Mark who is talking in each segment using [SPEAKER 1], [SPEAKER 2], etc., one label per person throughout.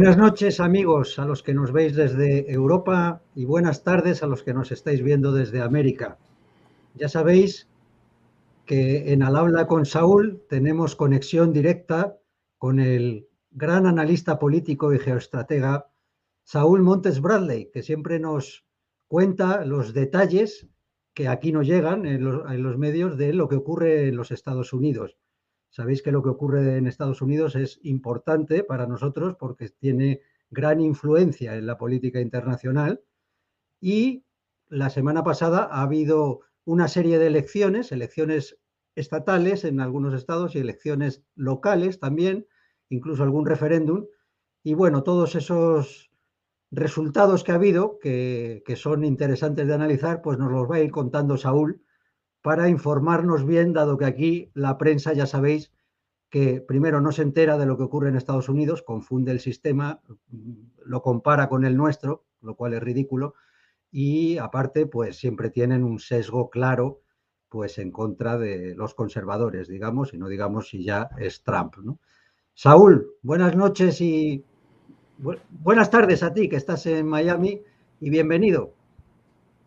[SPEAKER 1] Buenas noches amigos a los que nos veis desde Europa y buenas tardes a los que nos estáis viendo desde América. Ya sabéis que en Al habla con Saúl tenemos conexión directa con el gran analista político y geoestratega Saúl Montes Bradley, que siempre nos cuenta los detalles que aquí no llegan en los, medios de lo que ocurre en los Estados Unidos. Sabéis que lo que ocurre en Estados Unidos es importante para nosotros porque tiene gran influencia en la política internacional y la semana pasada ha habido una serie de elecciones, elecciones estatales en algunos estados y elecciones locales también, incluso algún referéndum. Y bueno, todos esos resultados que ha habido, que, son interesantes de analizar, pues nos los va a ir contando Saúl para informarnos bien, dado que aquí la prensa, ya sabéis, que primero no se entera de lo que ocurre en Estados Unidos, confunde el sistema, lo compara con el nuestro, lo cual es ridículo, y aparte, pues siempre tienen un sesgo claro, pues en contra de los conservadores, digamos, y no digamos si ya es Trump, ¿no? Saúl, buenas noches y buenas tardes a ti que estás en Miami y bienvenido.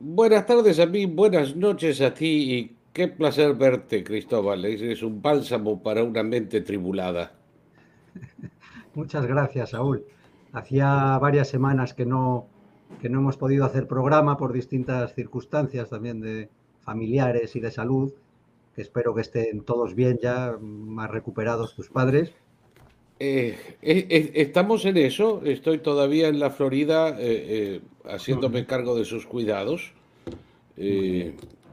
[SPEAKER 2] Buenas tardes a mí, buenas noches a ti y qué placer verte, Cristóbal. Es un bálsamo para una mente tribulada.
[SPEAKER 1] Muchas gracias, Saúl. Hacía varias semanas que no, que no hemos podido hacer programa por distintas circunstancias también de familiares y de salud, que espero que estén todos bien ya, más recuperados tus padres.
[SPEAKER 2] Eh, eh, eh, estamos en eso, estoy todavía en la Florida haciéndome cargo de sus cuidados.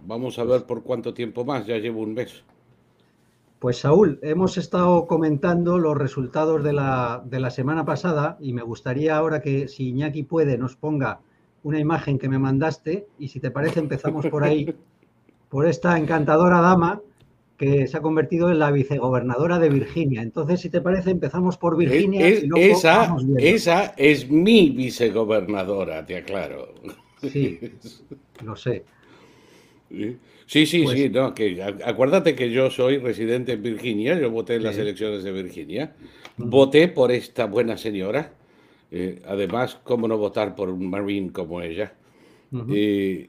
[SPEAKER 2] vamos a ver por cuánto tiempo más, ya llevo un mes.
[SPEAKER 1] Pues Saúl, hemos estado comentando los resultados de la, de la semana pasada y me gustaría ahora que si Iñaki puede nos ponga una imagen que me mandaste y si te parece empezamos por ahí, por esta encantadora dama que se ha convertido en la vicegobernadora de Virginia. Entonces, si te parece, empezamos por Virginia.
[SPEAKER 2] esa, esa es mi vicegobernadora, te aclaro.
[SPEAKER 1] Sí, lo sé.
[SPEAKER 2] Sí, sí, sí, pues no, que, acuérdate que yo soy residente en Virginia, yo voté en las elecciones de Virginia, voté por esta buena señora, eh, además, ¿cómo no votar por un marine como ella? Eh,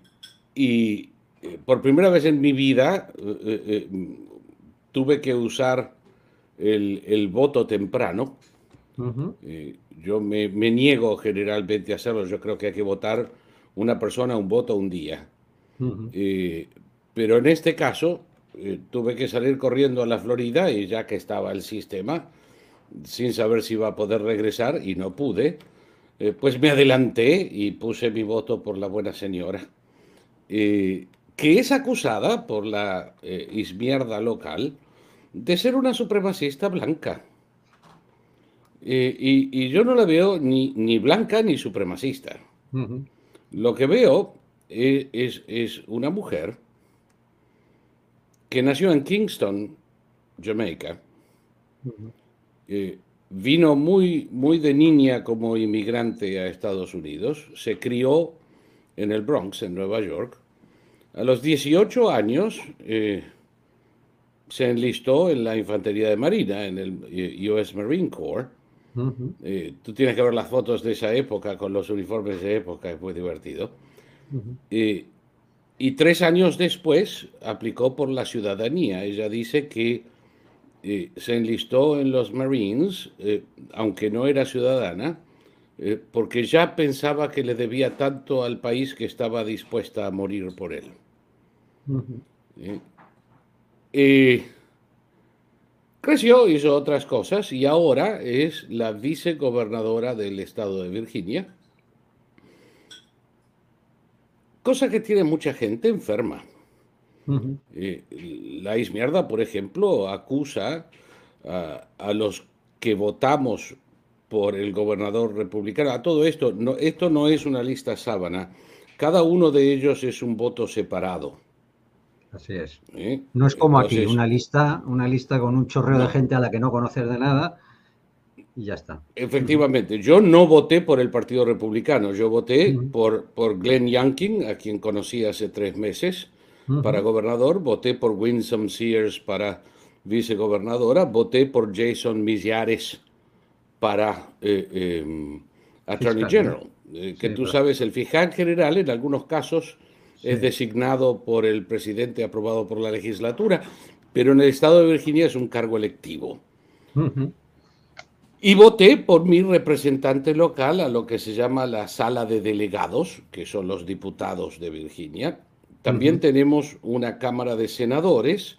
[SPEAKER 2] y eh, por primera vez en mi vida eh, eh, tuve que usar el, voto temprano. yo me, niego generalmente a hacerlo. Yo creo que hay que votar una persona, un voto, un día. pero en este caso tuve que salir corriendo a la Florida y ya que estaba el sistema, sin saber si iba a poder regresar y no pude, pues me adelanté y puse mi voto por la buena señora que es acusada por la eh, izmierda local de ser una supremacista blanca. Eh, y, yo no la veo ni, ni blanca ni supremacista. Lo que veo e, es, una mujer que nació en Kingston, Jamaica. Eh, vino muy, muy de niña como inmigrante a Estados Unidos. Se crió en el Bronx, en Nueva York. A los 18 años eh, se enlistó en la Infantería de Marina, en el eh, US Marine Corps. Eh, tú tienes que ver las fotos de esa época con los uniformes de época, es muy divertido. y tres años después aplicó por la ciudadanía. Ella dice que se enlistó en los Marines, aunque no era ciudadana, porque ya pensaba que le debía tanto al país que estaba dispuesta a morir por él. Eh, creció, hizo otras cosas y ahora es la vicegobernadora del estado de Virginia, cosa que tiene mucha gente enferma. Eh, la izmierda, por ejemplo, acusa a, los que votamos por el gobernador republicano. A todo esto, no, esto no es una lista sábana. Cada uno de ellos es un voto separado.
[SPEAKER 1] Así es. No es como aquí, una lista, una lista con un chorreo de gente a la que no conoces de nada y ya está.
[SPEAKER 2] Efectivamente, yo no voté por el Partido Republicano, yo voté por, por Glenn Youngkin, a quien conocí hace tres meses, para gobernador, voté por Winsome Sears para vicegobernadora, voté por Jason Millares para eh, em, Attorney General. Eh, que tú sabes, el fiscal general en algunos casos es designado por el presidente aprobado por la legislatura, pero en el estado de Virginia es un cargo electivo. Y voté por mi representante local a lo que se llama la sala de delegados, que son los diputados de Virginia. También tenemos una Cámara de Senadores,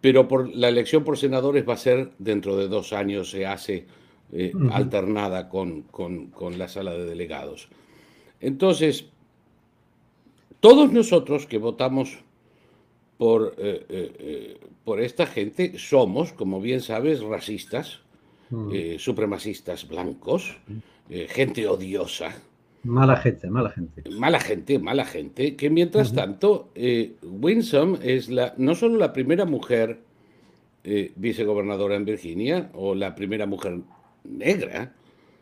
[SPEAKER 2] pero por, la elección por senadores va a ser dentro de dos años, se hace eh, alternada con, con, la sala de delegados. Entonces, todos nosotros que votamos por, eh, eh, por esta gente somos, como bien sabes, racistas, supremacistas blancos, gente odiosa.
[SPEAKER 1] Mala gente, mala gente.
[SPEAKER 2] Mala gente, mala gente, que mientras tanto, Winsome es la, no solo la primera mujer vicegobernadora en Virginia, o la primera mujer negra,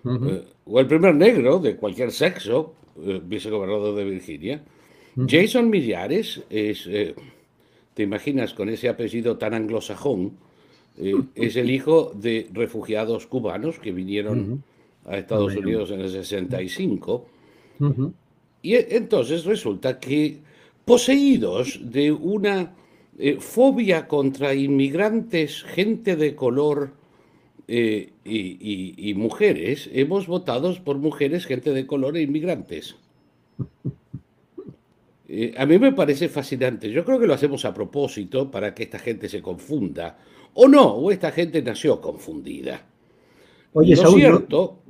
[SPEAKER 2] eh, o el primer negro de cualquier sexo, eh, vicegobernador de Virginia. Jason Millares es, eh, te imaginas, con ese apellido tan anglosajón, es el hijo de refugiados cubanos que vinieron a Estados Unidos en el 65. Y entonces resulta que poseídos de una fobia contra inmigrantes, gente de color, eh, y, mujeres, hemos votado por mujeres, gente de color e inmigrantes. Eh, a mí me parece fascinante. Yo creo que lo hacemos a propósito para que esta gente se confunda. O no, o esta gente nació confundida.
[SPEAKER 1] Oye, Saúl, cierto,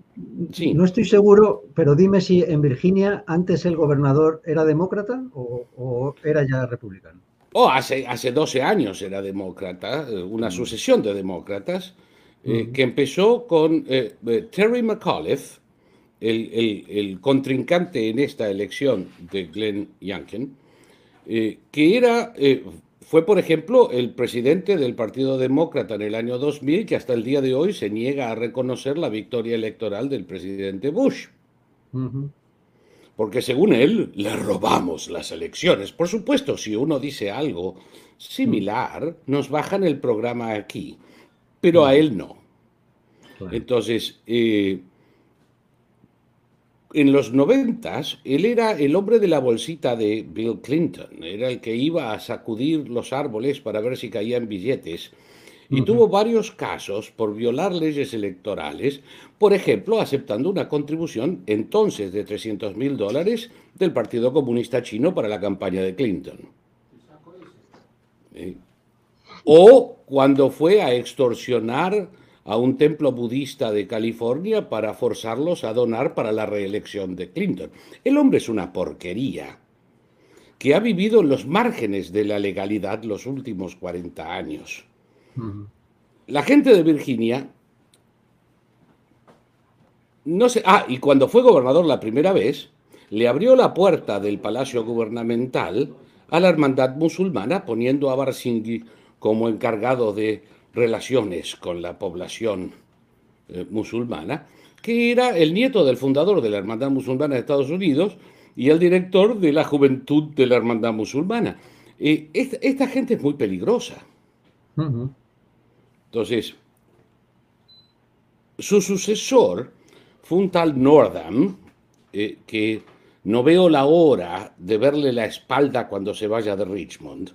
[SPEAKER 1] no estoy seguro, pero dime si en Virginia antes el gobernador era demócrata o, era ya republicano.
[SPEAKER 2] Oh, hace, hace 12 años era demócrata, eh, una mm. sucesión de demócratas. Eh, que empezó con eh, Terry McAuliffe, el, contrincante en esta elección de Glenn Youngkin, que era, fue, por ejemplo, el presidente del Partido Demócrata en el año 2000, que hasta el día de hoy se niega a reconocer la victoria electoral del presidente Bush. Porque según él, le robamos las elecciones. Por supuesto, si uno dice algo similar, nos bajan el programa aquí pero a él no. Entonces, eh, en los noventas, él era el hombre de la bolsita de Bill Clinton, era el que iba a sacudir los árboles para ver si caían billetes. Y tuvo varios casos por violar leyes electorales, por ejemplo, aceptando una contribución entonces de 300 mil dólares del Partido Comunista Chino para la campaña de Clinton. ¿Eh? o cuando fue a extorsionar a un templo budista de California para forzarlos a donar para la reelección de Clinton. El hombre es una porquería que ha vivido en los márgenes de la legalidad los últimos 40 años. La gente de Virginia no sé, ah, y cuando fue gobernador la primera vez, le abrió la puerta del palacio gubernamental a la hermandad musulmana poniendo a Barsinghi como encargado de relaciones con la población eh, musulmana, que era el nieto del fundador de la Hermandad Musulmana de Estados Unidos y el director de la Juventud de la Hermandad Musulmana. Eh, esta, gente es muy peligrosa. Entonces, su sucesor fue un tal Nordham, eh, que no veo la hora de verle la espalda cuando se vaya de Richmond,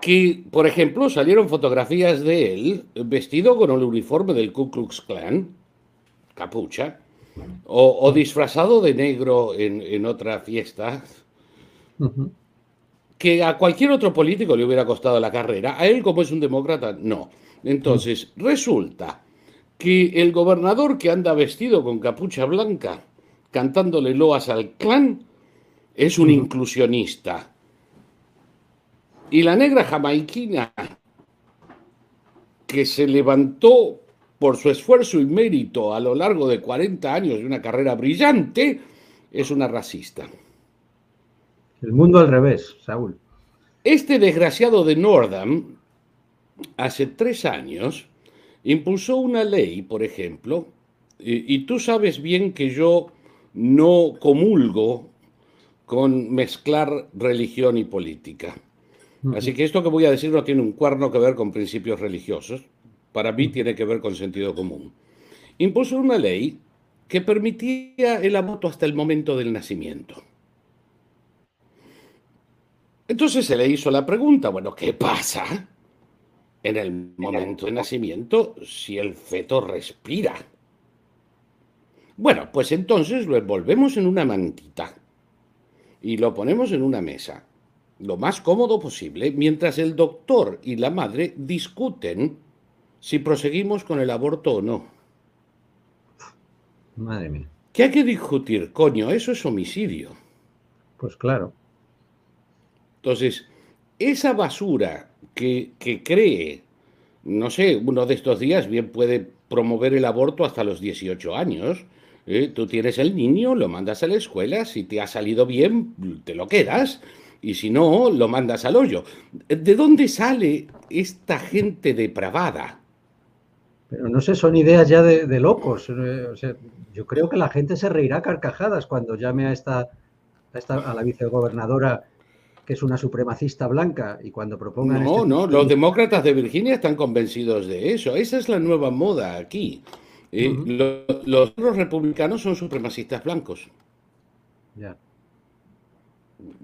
[SPEAKER 2] que, por ejemplo, salieron fotografías de él vestido con el uniforme del Ku Klux Klan, capucha, o, disfrazado de negro en, otra fiesta, que a cualquier otro político le hubiera costado la carrera, a él como es un demócrata, no. Entonces, resulta que el gobernador que anda vestido con capucha blanca, cantándole loas al clan, es un inclusionista y la negra jamaiquina, que se levantó por su esfuerzo y mérito a lo largo de 40 años de una carrera brillante, es una racista.
[SPEAKER 1] El mundo al revés, Saúl.
[SPEAKER 2] Este desgraciado de Nordham, hace tres años, impulsó una ley, por ejemplo, y, y tú sabes bien que yo no comulgo con mezclar religión y política. Así que esto que voy a decir no tiene un cuerno que ver con principios religiosos, para mí tiene que ver con sentido común. Impuso una ley que permitía el aborto hasta el momento del nacimiento. Entonces se le hizo la pregunta, bueno, ¿qué pasa en el momento de nacimiento si el feto respira? Bueno, pues entonces lo envolvemos en una mantita y lo ponemos en una mesa, lo más cómodo posible, mientras el doctor y la madre discuten si proseguimos con el aborto o no.
[SPEAKER 1] Madre mía.
[SPEAKER 2] ¿Qué hay que discutir, coño? Eso es homicidio.
[SPEAKER 1] Pues claro.
[SPEAKER 2] Entonces, esa basura que, cree, no sé, uno de estos días bien puede promover el aborto hasta los 18 años. ¿eh? Tú tienes el niño, lo mandas a la escuela, si te ha salido bien, te lo quedas, y si no, lo mandas al hoyo. ¿De dónde sale esta gente depravada?
[SPEAKER 1] Pero no sé, son ideas ya de, locos. Eh, yo creo que la gente se reirá carcajadas cuando llame a esta, a, la vicegobernadora que es una supremacista blanca y cuando propongan...
[SPEAKER 2] No, este no, los demócratas de Virginia están convencidos de eso. Esa es la nueva moda aquí. Eh, los, republicanos son supremacistas blancos.
[SPEAKER 1] Ya.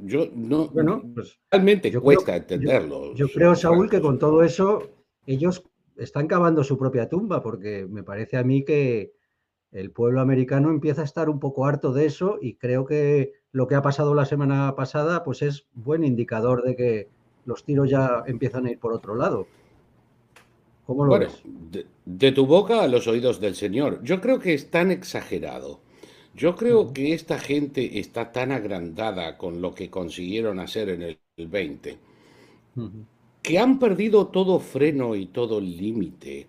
[SPEAKER 2] Yo no... Bueno, pues, realmente cuesta entenderlo.
[SPEAKER 1] yo creo, Saúl, que con todo eso ellos están cavando su propia tumba, porque me parece a mí que el pueblo americano empieza a estar un poco harto de eso y creo que lo que ha pasado la semana pasada pues es buen indicador de que los tiros ya empiezan a ir por otro lado.
[SPEAKER 2] ¿Cómo lo ves? De, tu boca a los oídos del Señor. Yo creo que es tan exagerado. Yo creo que esta gente está tan agrandada con lo que consiguieron hacer en el 20 que han perdido todo freno y todo límite.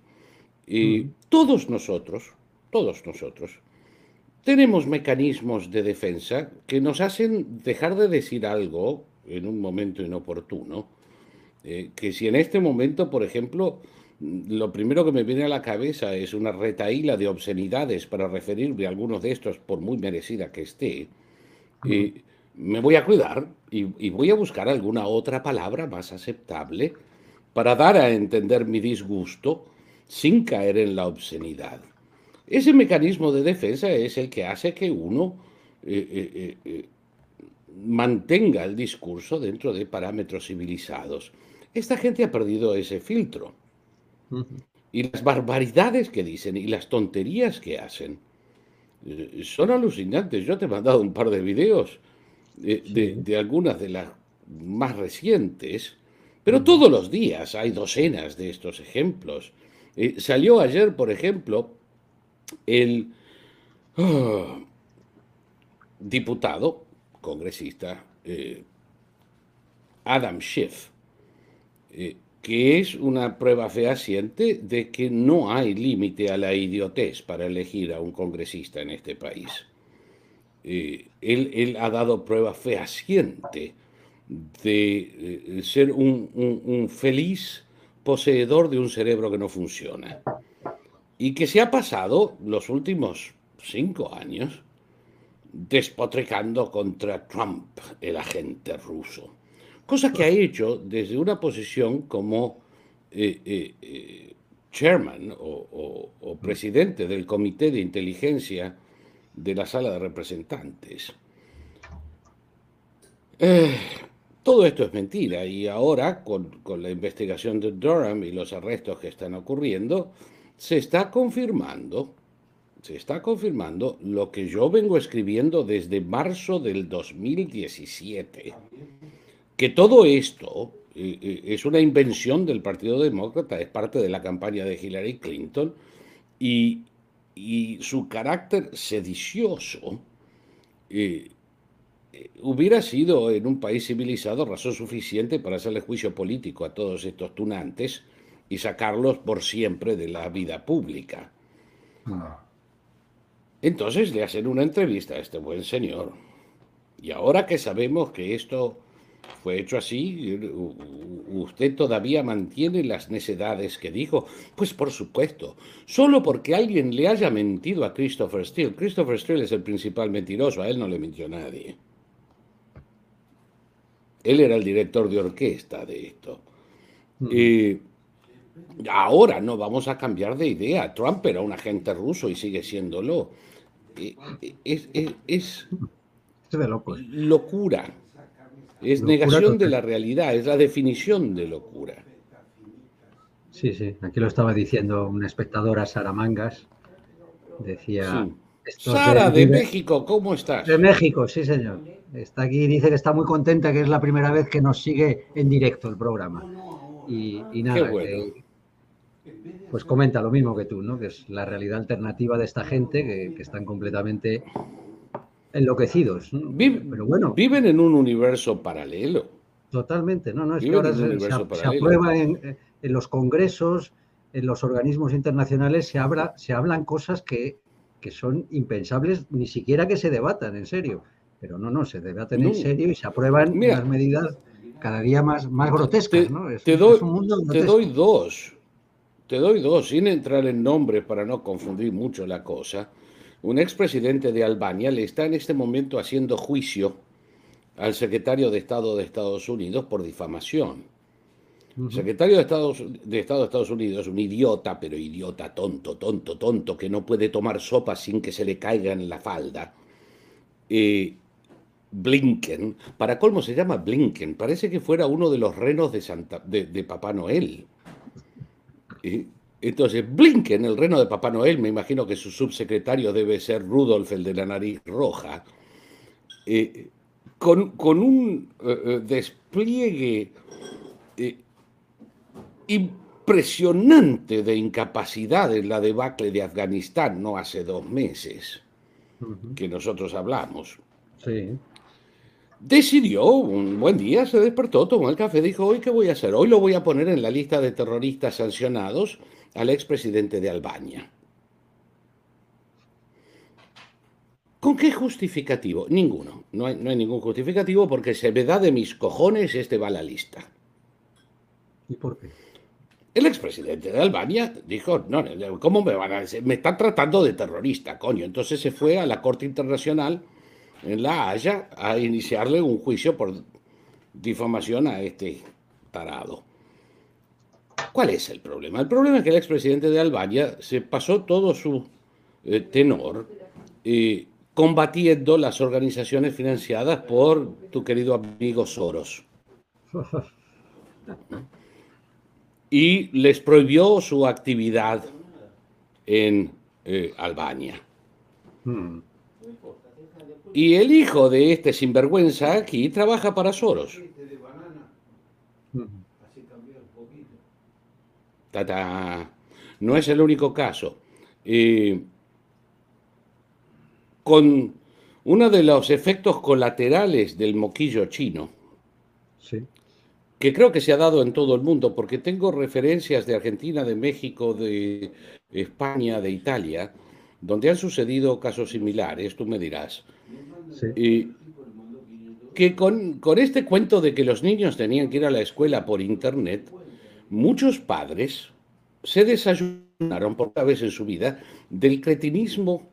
[SPEAKER 2] Y todos nosotros, todos nosotros, tenemos mecanismos de defensa que nos hacen dejar de decir algo en un momento inoportuno. Eh, que si en este momento, por ejemplo, lo primero que me viene a la cabeza es una retaíla de obscenidades para referirme a algunos de estos, por muy merecida que esté, y me voy a cuidar y, voy a buscar alguna otra palabra más aceptable para dar a entender mi disgusto sin caer en la obscenidad. Ese mecanismo de defensa es el que hace que uno eh, eh, eh, mantenga el discurso dentro de parámetros civilizados. Esta gente ha perdido ese filtro. Y las barbaridades que dicen y las tonterías que hacen son alucinantes. Yo te he mandado un par de videos de, algunas de las más recientes, pero todos los días hay docenas de estos ejemplos. Eh, salió ayer, por ejemplo, el ah, diputado, congresista, eh, Adam Schiff, eh, que es una prueba fehaciente de que no hay límite a la idiotez para elegir a un congresista en este país. Eh, él, ha dado prueba fehaciente de eh, ser un, feliz poseedor de un cerebro que no funciona. Y que se ha pasado los últimos cinco años despotricando contra Trump, el agente ruso. Cosa que ha hecho desde una posición como eh, chairman o, presidente del Comité de Inteligencia de la sala de representantes. Eh, todo esto es mentira y ahora con, la investigación de Durham y los arrestos que están ocurriendo, se está confirmando, se está confirmando lo que yo vengo escribiendo desde marzo del 2017, que todo esto eh, eh, es una invención del Partido Demócrata, es parte de la campaña de Hillary Clinton y, y su carácter sedicioso eh, eh, hubiera sido en un país civilizado razón suficiente para hacerle juicio político a todos estos tunantes y sacarlos por siempre de la vida pública. Ah. Entonces le hacen una entrevista a este buen señor. Y ahora que sabemos que esto fue hecho así. ¿Usted todavía mantiene las necedades que dijo? Pues por supuesto. Solo porque alguien le haya mentido a Christopher Steele. Christopher Steele es el principal mentiroso. A él no le mintió nadie. Él era el director de orquesta de esto. Ahora no vamos a cambiar de idea. Trump era un agente ruso y sigue siéndolo. Eh, eh, es, es,
[SPEAKER 1] de
[SPEAKER 2] locura. Es negación de la realidad, es la definición de locura.
[SPEAKER 1] Sí, sí, aquí lo estaba diciendo una espectadora, Sara Mangas. Decía.
[SPEAKER 2] Sara, de, México, ¿cómo estás?
[SPEAKER 1] De México, sí, señor. Está aquí, dice que está muy contenta, que es la primera vez que nos sigue en directo el programa. Y, nada, pues comenta lo mismo que tú, ¿no? Que es la realidad alternativa de esta gente que, están completamente enloquecidos.
[SPEAKER 2] Pero bueno. Viven en un universo paralelo.
[SPEAKER 1] Totalmente, no, no, es que ahora se, aprueba en, los congresos, en los organismos internacionales, se, habla, se hablan cosas que, son impensables, ni siquiera que se debatan, en serio. Pero no, no, se debaten en serio y se aprueban unas medidas cada día más, más grotescas.
[SPEAKER 2] Te, doy, te doy dos. Te doy dos, sin entrar en nombres para no confundir mucho la cosa. Un expresidente de Albania le está en este momento haciendo juicio al secretario de Estado de Estados Unidos por difamación. El secretario de Estado, de Estado de Estados Unidos, un idiota, pero idiota tonto, tonto, tonto, que no puede tomar sopa sin que se le caiga en la falda. Eh, Blinken, para colmo se llama Blinken, parece que fuera uno de los renos de, Santa, de, Papá Noel. Entonces, Blinken, el reno de Papá Noel, me imagino que su subsecretario debe ser Rudolf, el de la nariz roja, eh, con, un eh, eh, despliegue impresionante de incapacidad en la debacle de Afganistán, no hace dos meses que nosotros hablamos. Sí. Decidió, un buen día se despertó, tomó el café, dijo, hoy qué voy a hacer, hoy lo voy a poner en la lista de terroristas sancionados al expresidente de Albania. ¿Con qué justificativo? Ninguno. No hay, ningún justificativo porque se me da de mis cojones este va a la lista.
[SPEAKER 1] ¿Y por qué?
[SPEAKER 2] El expresidente de Albania dijo, no, ¿cómo me van a decir? Me están tratando de terrorista, coño. Entonces se fue a la Corte Internacional en La Haya a iniciarle un juicio por difamación a este tarado. ¿Cuál es el problema? El problema es que el expresidente de Albania se pasó todo su eh, tenor eh, combatiendo las organizaciones financiadas por tu querido amigo Soros. Y les prohibió su actividad en eh, Albania. Hmm. Y el hijo de este sinvergüenza aquí trabaja para Soros. No es el único caso. Eh, con uno de los efectos colaterales del moquillo chino, que creo que se ha dado en todo el mundo, porque tengo referencias de Argentina, de México, de España, de Italia, donde han sucedido casos similares, tú me dirás. Que con, este cuento de que los niños tenían que ir a la escuela por internet, muchos padres se desayunaron por primera vez en su vida del cretinismo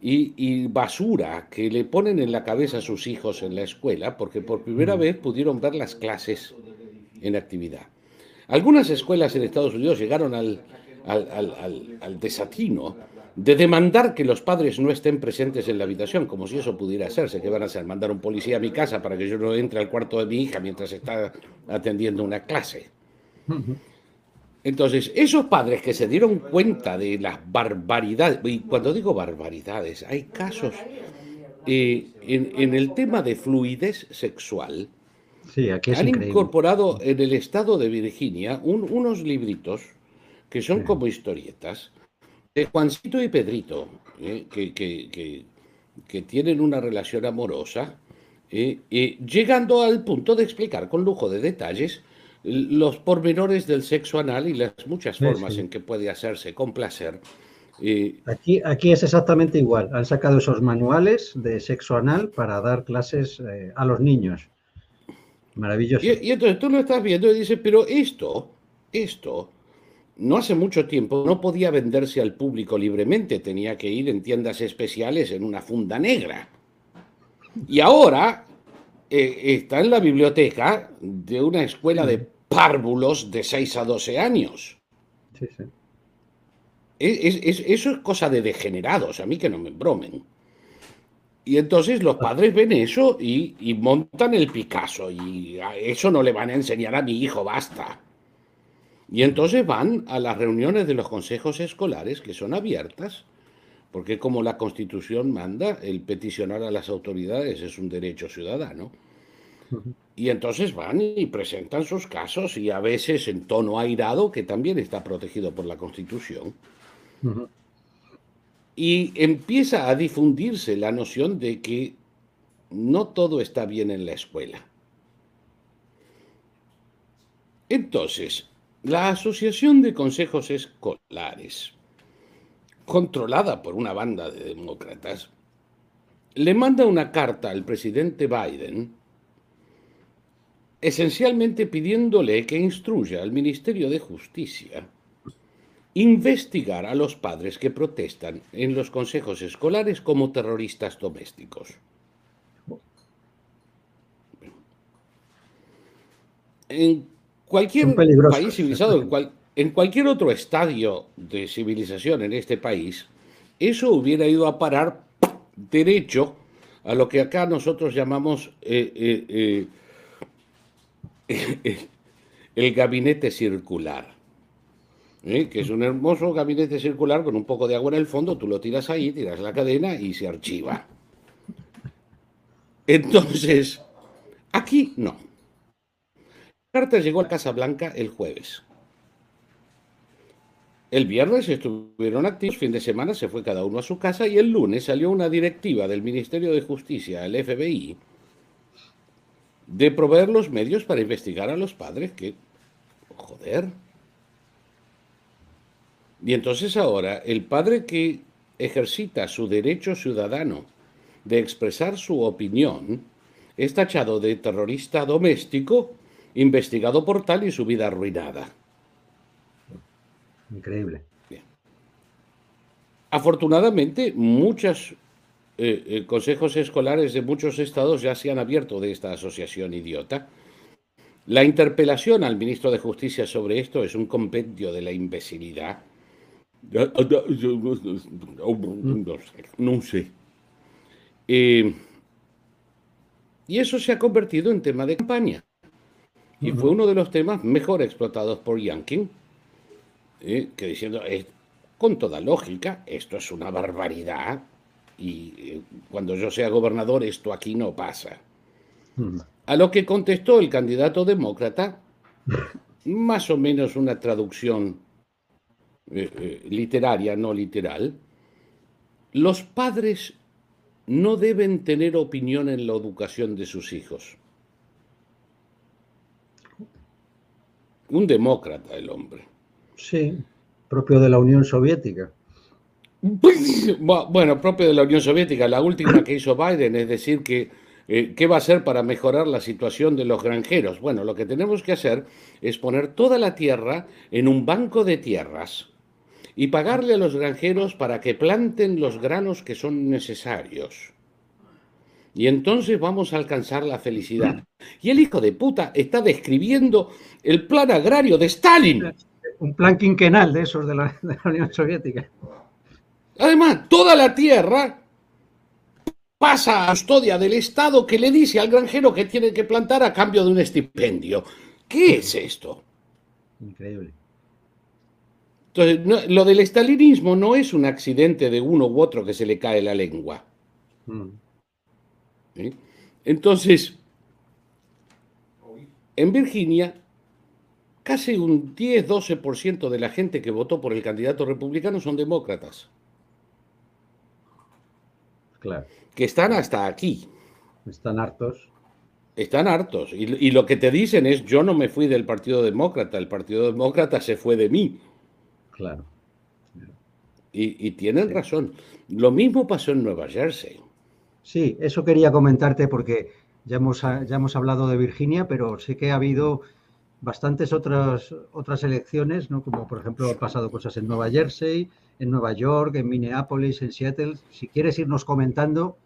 [SPEAKER 2] y, y, basura que le ponen en la cabeza a sus hijos en la escuela, porque por primera mm. vez pudieron ver las clases en actividad. Algunas escuelas en Estados Unidos llegaron al, al, al, al desatino de demandar que los padres no estén presentes en la habitación, como si eso pudiera hacerse. que van a hacer? ¿Mandar un policía a mi casa para que yo no entre al cuarto de mi hija mientras está atendiendo una clase? Entonces, esos padres que se dieron cuenta de las barbaridades, y cuando digo barbaridades, hay casos eh, en, el tema de fluidez sexual,
[SPEAKER 1] sí, aquí
[SPEAKER 2] han incorporado en el estado de Virginia unos libritos que son como historietas, Juancito y Pedrito, eh, que, tienen una relación amorosa, eh, llegando al punto de explicar con lujo de detalles los pormenores del sexo anal y las muchas formas en que puede hacerse con placer.
[SPEAKER 1] aquí, aquí es exactamente igual. Han sacado esos manuales de sexo anal para dar clases eh, a los niños. Maravilloso.
[SPEAKER 2] Y, y, entonces tú lo estás viendo y dices, pero esto, esto no hace mucho tiempo no podía venderse al público libremente, tenía que ir en tiendas especiales en una funda negra. Y ahora eh, está en la biblioteca de una escuela de párvulos de 6 a 12 años. Sí, sí. eso es cosa de degenerados, a mí que no me bromen. Y entonces los padres ven eso y, y, montan el Picasso y eso no le van a enseñar a mi hijo, basta. Y entonces van a las reuniones de los consejos escolares que son abiertas, porque como la Constitución manda, el peticionar a las autoridades es un derecho ciudadano. Y entonces van y presentan sus casos y a veces en tono airado, que también está protegido por la Constitución. Y empieza a difundirse la noción de que no todo está bien en la escuela. Entonces, la Asociación de Consejos Escolares, controlada por una banda de demócratas, le manda una carta al presidente Biden esencialmente pidiéndole que instruya al Ministerio de Justicia investigar a los padres que protestan en los consejos escolares como terroristas domésticos. En cualquier país civilizado, en, en cualquier otro estadio de civilización en este país, eso hubiera ido a parar derecho a lo que acá nosotros llamamos eh, eh, eh, el gabinete circular. que es un hermoso gabinete circular con un poco de agua en el fondo, tú lo tiras ahí, tiras la cadena y se archiva. Entonces, aquí no carta llegó a Casa Blanca el jueves. El viernes estuvieron activos, fin de semana se fue cada uno a su casa y el lunes salió una directiva del Ministerio de Justicia al FBI de proveer los medios para investigar a los padres que... Joder. Y entonces ahora el padre que ejercita su derecho ciudadano de expresar su opinión es tachado de terrorista doméstico investigado por tal y su vida arruinada.
[SPEAKER 1] Increíble.
[SPEAKER 2] Afortunadamente, muchos eh, eh, consejos escolares de muchos estados ya se han abierto de esta asociación idiota. La interpelación al ministro de Justicia sobre esto es un compendio de la imbecilidad. No sé. Eh, y eso se ha convertido en tema de campaña. Y fue uno de los temas mejor explotados por Yankin, ¿eh? que diciendo, con toda lógica, esto es una barbaridad y eh, cuando yo sea gobernador esto aquí no pasa. A lo que contestó el candidato demócrata, más o menos una traducción eh, literaria, no literal, los padres no deben tener opinión en la educación de sus hijos. Un demócrata el hombre.
[SPEAKER 1] Sí, propio de la Unión Soviética.
[SPEAKER 2] Bueno, propio de la Unión Soviética. La última que hizo Biden es decir que eh, ¿qué va a hacer para mejorar la situación de los granjeros? Bueno, lo que tenemos que hacer es poner toda la tierra en un banco de tierras y pagarle a los granjeros para que planten los granos que son necesarios. Y entonces vamos a alcanzar la felicidad. Y el hijo de puta está describiendo el plan agrario de Stalin.
[SPEAKER 1] Un plan quinquenal de esos de la, Unión Soviética.
[SPEAKER 2] Además, toda la tierra pasa a custodia del Estado que le dice al granjero que tiene que plantar a cambio de un estipendio. ¿Qué es esto?
[SPEAKER 1] Increíble.
[SPEAKER 2] Entonces, lo del estalinismo no es un accidente de uno u otro que se le cae la lengua. Mm. Entonces, en Virginia, casi un 10-12% de la gente que votó por el candidato republicano son demócratas.
[SPEAKER 1] Claro.
[SPEAKER 2] Que están hasta aquí.
[SPEAKER 1] Están hartos.
[SPEAKER 2] Están hartos. Y, lo que te dicen es, yo no me fui del Partido Demócrata, el Partido Demócrata se fue de mí.
[SPEAKER 1] Claro.
[SPEAKER 2] Y, tienen razón. Lo mismo pasó en Nueva Jersey.
[SPEAKER 1] Sí, eso quería comentarte porque ya hemos, ya hemos hablado de Virginia, pero sé que ha habido bastantes otras, otras elecciones, ¿no? como por ejemplo han pasado cosas en Nueva Jersey, en Nueva York, en Minneapolis, en Seattle. Si quieres irnos comentando.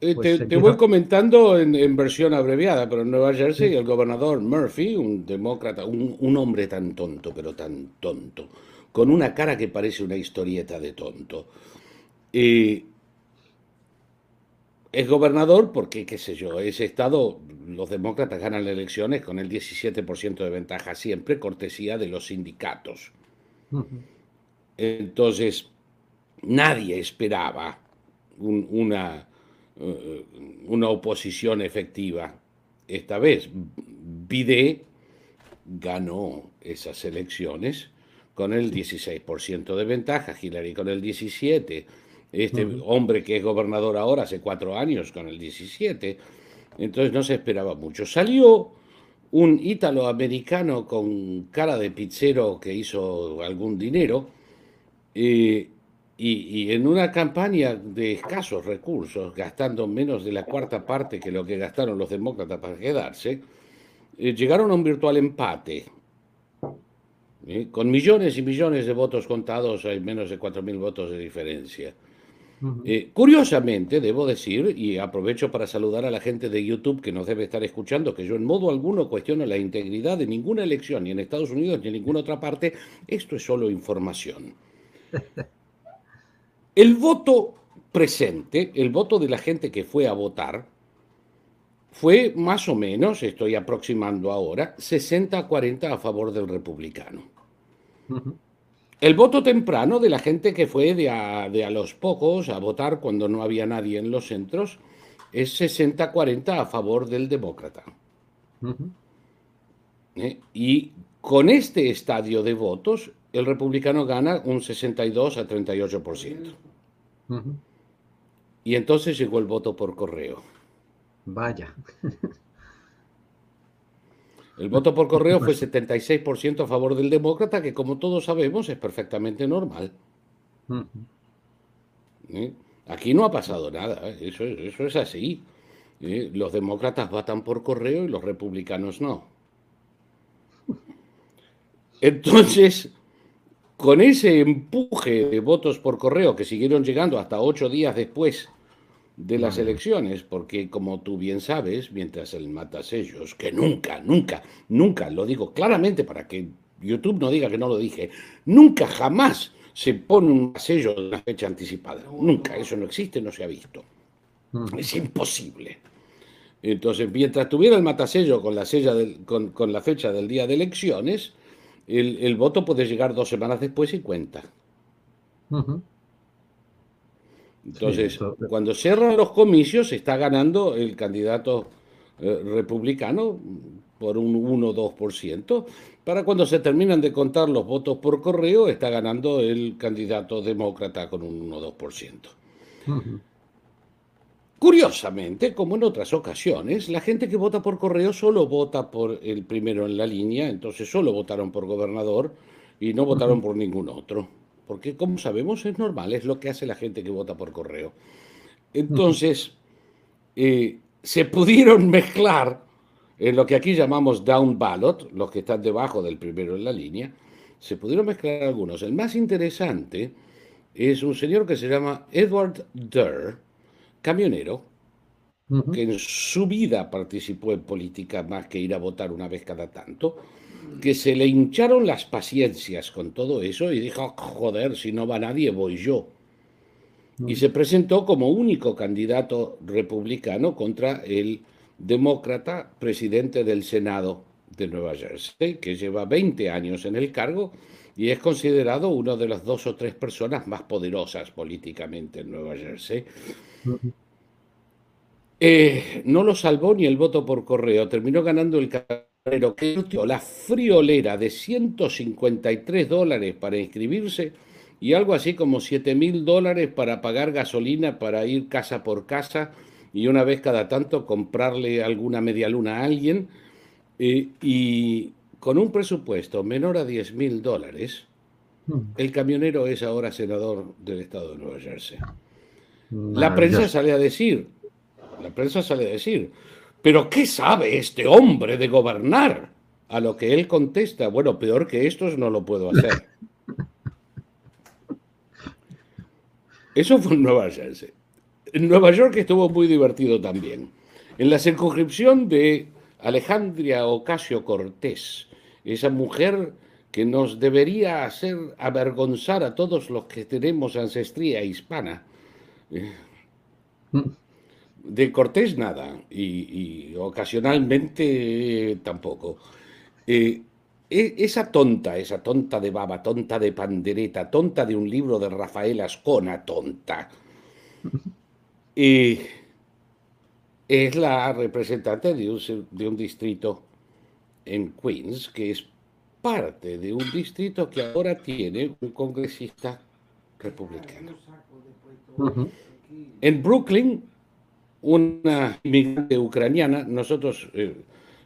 [SPEAKER 2] Eh, pues te, voy comentando en, versión abreviada, pero en Nueva Jersey el gobernador Murphy, un demócrata, un, un hombre tan tonto, pero tan tonto, con una cara que parece una historieta de tonto. Eh, es gobernador porque, qué sé yo, ese estado, los demócratas ganan las elecciones con el 17% de ventaja siempre, cortesía de los sindicatos. Entonces, nadie esperaba una, eh, una oposición efectiva. Esta vez, Bidé ganó esas elecciones con el 16% de ventaja, Hillary con el 17%, este hombre que es gobernador ahora hace cuatro años con el 17%, entonces no se esperaba mucho. Salió un ítalo-americano con cara de pizzero que hizo algún dinero eh, y, en una campaña de escasos recursos, gastando menos de la cuarta parte que lo que gastaron los demócratas para quedarse, eh, llegaron a un virtual empate. ¿eh? Con millones y millones de votos contados hay menos de 4.000 votos de diferencia. Eh, curiosamente, debo decir, y aprovecho para saludar a la gente de YouTube que nos debe estar escuchando, que yo en modo alguno cuestiono la integridad de ninguna elección, ni en Estados Unidos ni en ninguna otra parte, esto es solo información. El voto presente, el voto de la gente que fue a votar, fue más o menos, estoy aproximando ahora, 60-40 a favor del republicano. El voto temprano de la gente que fue de a, los pocos a votar cuando no había nadie en los centros es 60-40 a favor del demócrata. ¿Eh? Y con este estadio de votos, el republicano gana un 62 a 38%. Y entonces llegó el voto por correo.
[SPEAKER 1] Vaya.
[SPEAKER 2] El voto por correo fue 76% a favor del demócrata, que como todos sabemos es perfectamente normal. ¿Eh? Aquí no ha pasado nada, ¿eh? eso, eso, es así. ¿Eh? Los demócratas votan por correo y los republicanos no. Entonces, con ese empuje de votos por correo que siguieron llegando hasta ocho días después de las elecciones, porque como tú bien sabes, mientras el matasellos, que nunca, nunca, nunca, lo digo claramente para que YouTube no diga que no lo dije, nunca jamás se pone un sello de una fecha anticipada. Nunca, eso no existe, no se ha visto. Es imposible. Entonces, mientras tuviera el matasello con la, sella con, la fecha del día de elecciones, el, voto puede llegar dos semanas después y cuenta. Entonces, cuando cierran los comicios, está ganando el candidato eh, republicano por un 1-2%. Para cuando se terminan de contar los votos por correo, está ganando el candidato demócrata con un 1-2%. Curiosamente, como en otras ocasiones, la gente que vota por correo solo vota por el primero en la línea, entonces solo votaron por gobernador y no votaron por ningún otro porque como sabemos es normal, es lo que hace la gente que vota por correo. Entonces, eh, se pudieron mezclar en lo que aquí llamamos down ballot, los que están debajo del primero en la línea, se pudieron mezclar algunos. El más interesante es un señor que se llama Edward Durr, camionero, que en su vida participó en política más que ir a votar una vez cada tanto, que se le hincharon las paciencias con todo eso y dijo, joder, si no va nadie, voy yo. Y se presentó como único candidato republicano contra el demócrata presidente del Senado de Nueva Jersey, que lleva 20 años en el cargo y es considerado una de las dos o tres personas más poderosas políticamente en Nueva Jersey. Eh, no lo salvó ni el voto por correo, terminó ganando el pero que la friolera de 153 dólares para inscribirse y algo así como 7 mil dólares para pagar gasolina para ir casa por casa y una vez cada tanto comprarle alguna media luna a alguien eh, y con un presupuesto menor a 10 mil dólares, hmm. el camionero es ahora senador del estado de Nueva Jersey. La prensa sale a decir, la prensa sale a decir, pero ¿qué sabe este hombre de gobernar? A lo que él contesta, bueno, peor que estos no lo puedo hacer. Eso fue en Nueva Jersey. En Nueva York estuvo muy divertido también. En la circunscripción de Alejandria Ocasio Cortés, esa mujer que nos debería hacer avergonzar a todos los que tenemos ancestría hispana. Eh, mm. De Cortés nada, y, ocasionalmente tampoco. Eh, e, esa tonta, esa tonta de baba, tonta de pandereta, tonta de un libro de Rafael Ascona, tonta, y es la representante de un, de un distrito en Queens, que es parte de un distrito que ahora tiene un congresista republicano. En Brooklyn, una inmigrante ucraniana, nosotros, eh,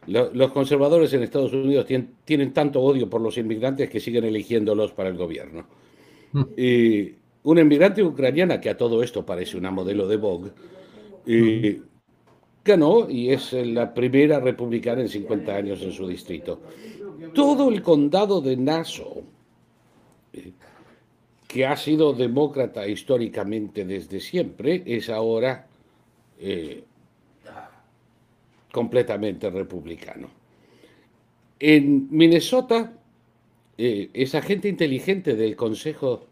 [SPEAKER 2] los conservadores en Estados Unidos tienen, tanto odio por los inmigrantes que siguen eligiéndolos para el gobierno. Y una inmigrante ucraniana, que a todo esto parece una modelo de Vogue, ganó y es la primera republicana en 50 años en su distrito. Todo el condado de Nassau, eh, que ha sido demócrata históricamente desde siempre, es ahora eh, completamente republicano. En Minnesota, eh, esa gente inteligente del Consejo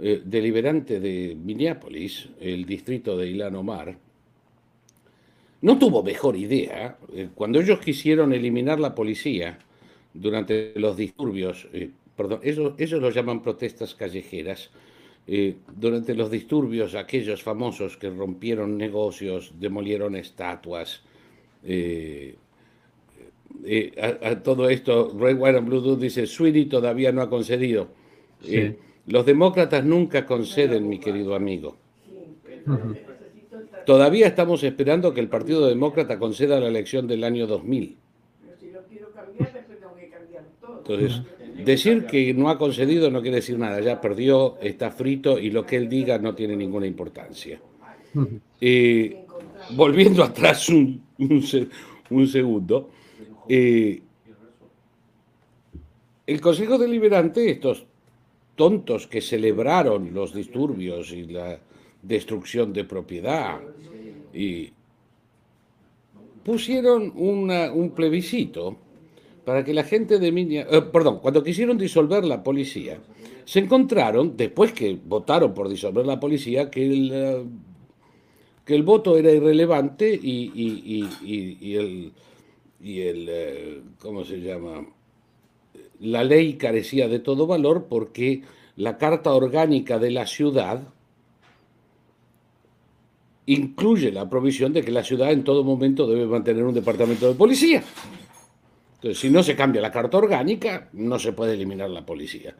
[SPEAKER 2] eh, Deliberante de Minneapolis, el distrito de Ilan Omar, no tuvo mejor idea. cuando ellos quisieron eliminar la policía durante los disturbios, ellos, ellos lo llaman protestas callejeras, eh, durante los disturbios, aquellos famosos que rompieron negocios, demolieron estatuas, eh, eh, a, todo esto, Red, White and Blue dice, Sweeney todavía no ha concedido. los demócratas nunca conceden, mi querido amigo. Todavía estamos esperando que el Partido Demócrata conceda la elección del año 2000. Entonces, Decir que no ha concedido no quiere decir nada, ya perdió, está frito y lo que él diga no tiene ninguna importancia. Eh, volviendo atrás un, segundo, eh, el Consejo Deliberante, estos tontos que celebraron los disturbios y la destrucción de propiedad, y pusieron un plebiscito para que la gente de Minia, eh, perdón, cuando quisieron disolver la policía, se encontraron, después que votaron por disolver la policía, que el, eh, que el voto era irrelevante y, y, el, y el, eh, ¿cómo se llama? La ley carecía de todo valor porque la Carta Orgánica de la Ciudad incluye la provisión de que la ciudad en todo momento debe mantener un departamento de policía. Entonces, si no se cambia la carta orgánica, no se puede eliminar la policía.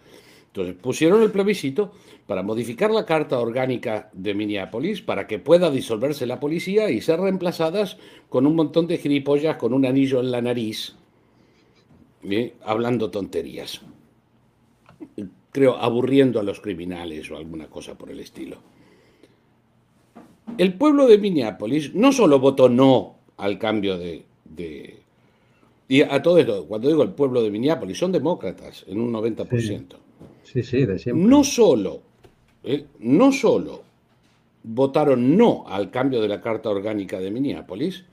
[SPEAKER 2] Entonces, pusieron el plebiscito para modificar la carta orgánica de Minneapolis para que pueda disolverse la policía y ser reemplazadas con un montón de gilipollas con un anillo en la nariz, hablando tonterías. Creo, aburriendo a los criminales o alguna cosa por el estilo. El pueblo de Minneapolis no solo votó no al cambio de y a todo esto, cuando digo el pueblo de Minneapolis, son demócratas en un 90%.
[SPEAKER 1] Sí, sí, de siempre.
[SPEAKER 2] No solo, eh, no solo votaron no al cambio de la Carta Orgánica de Minneapolis,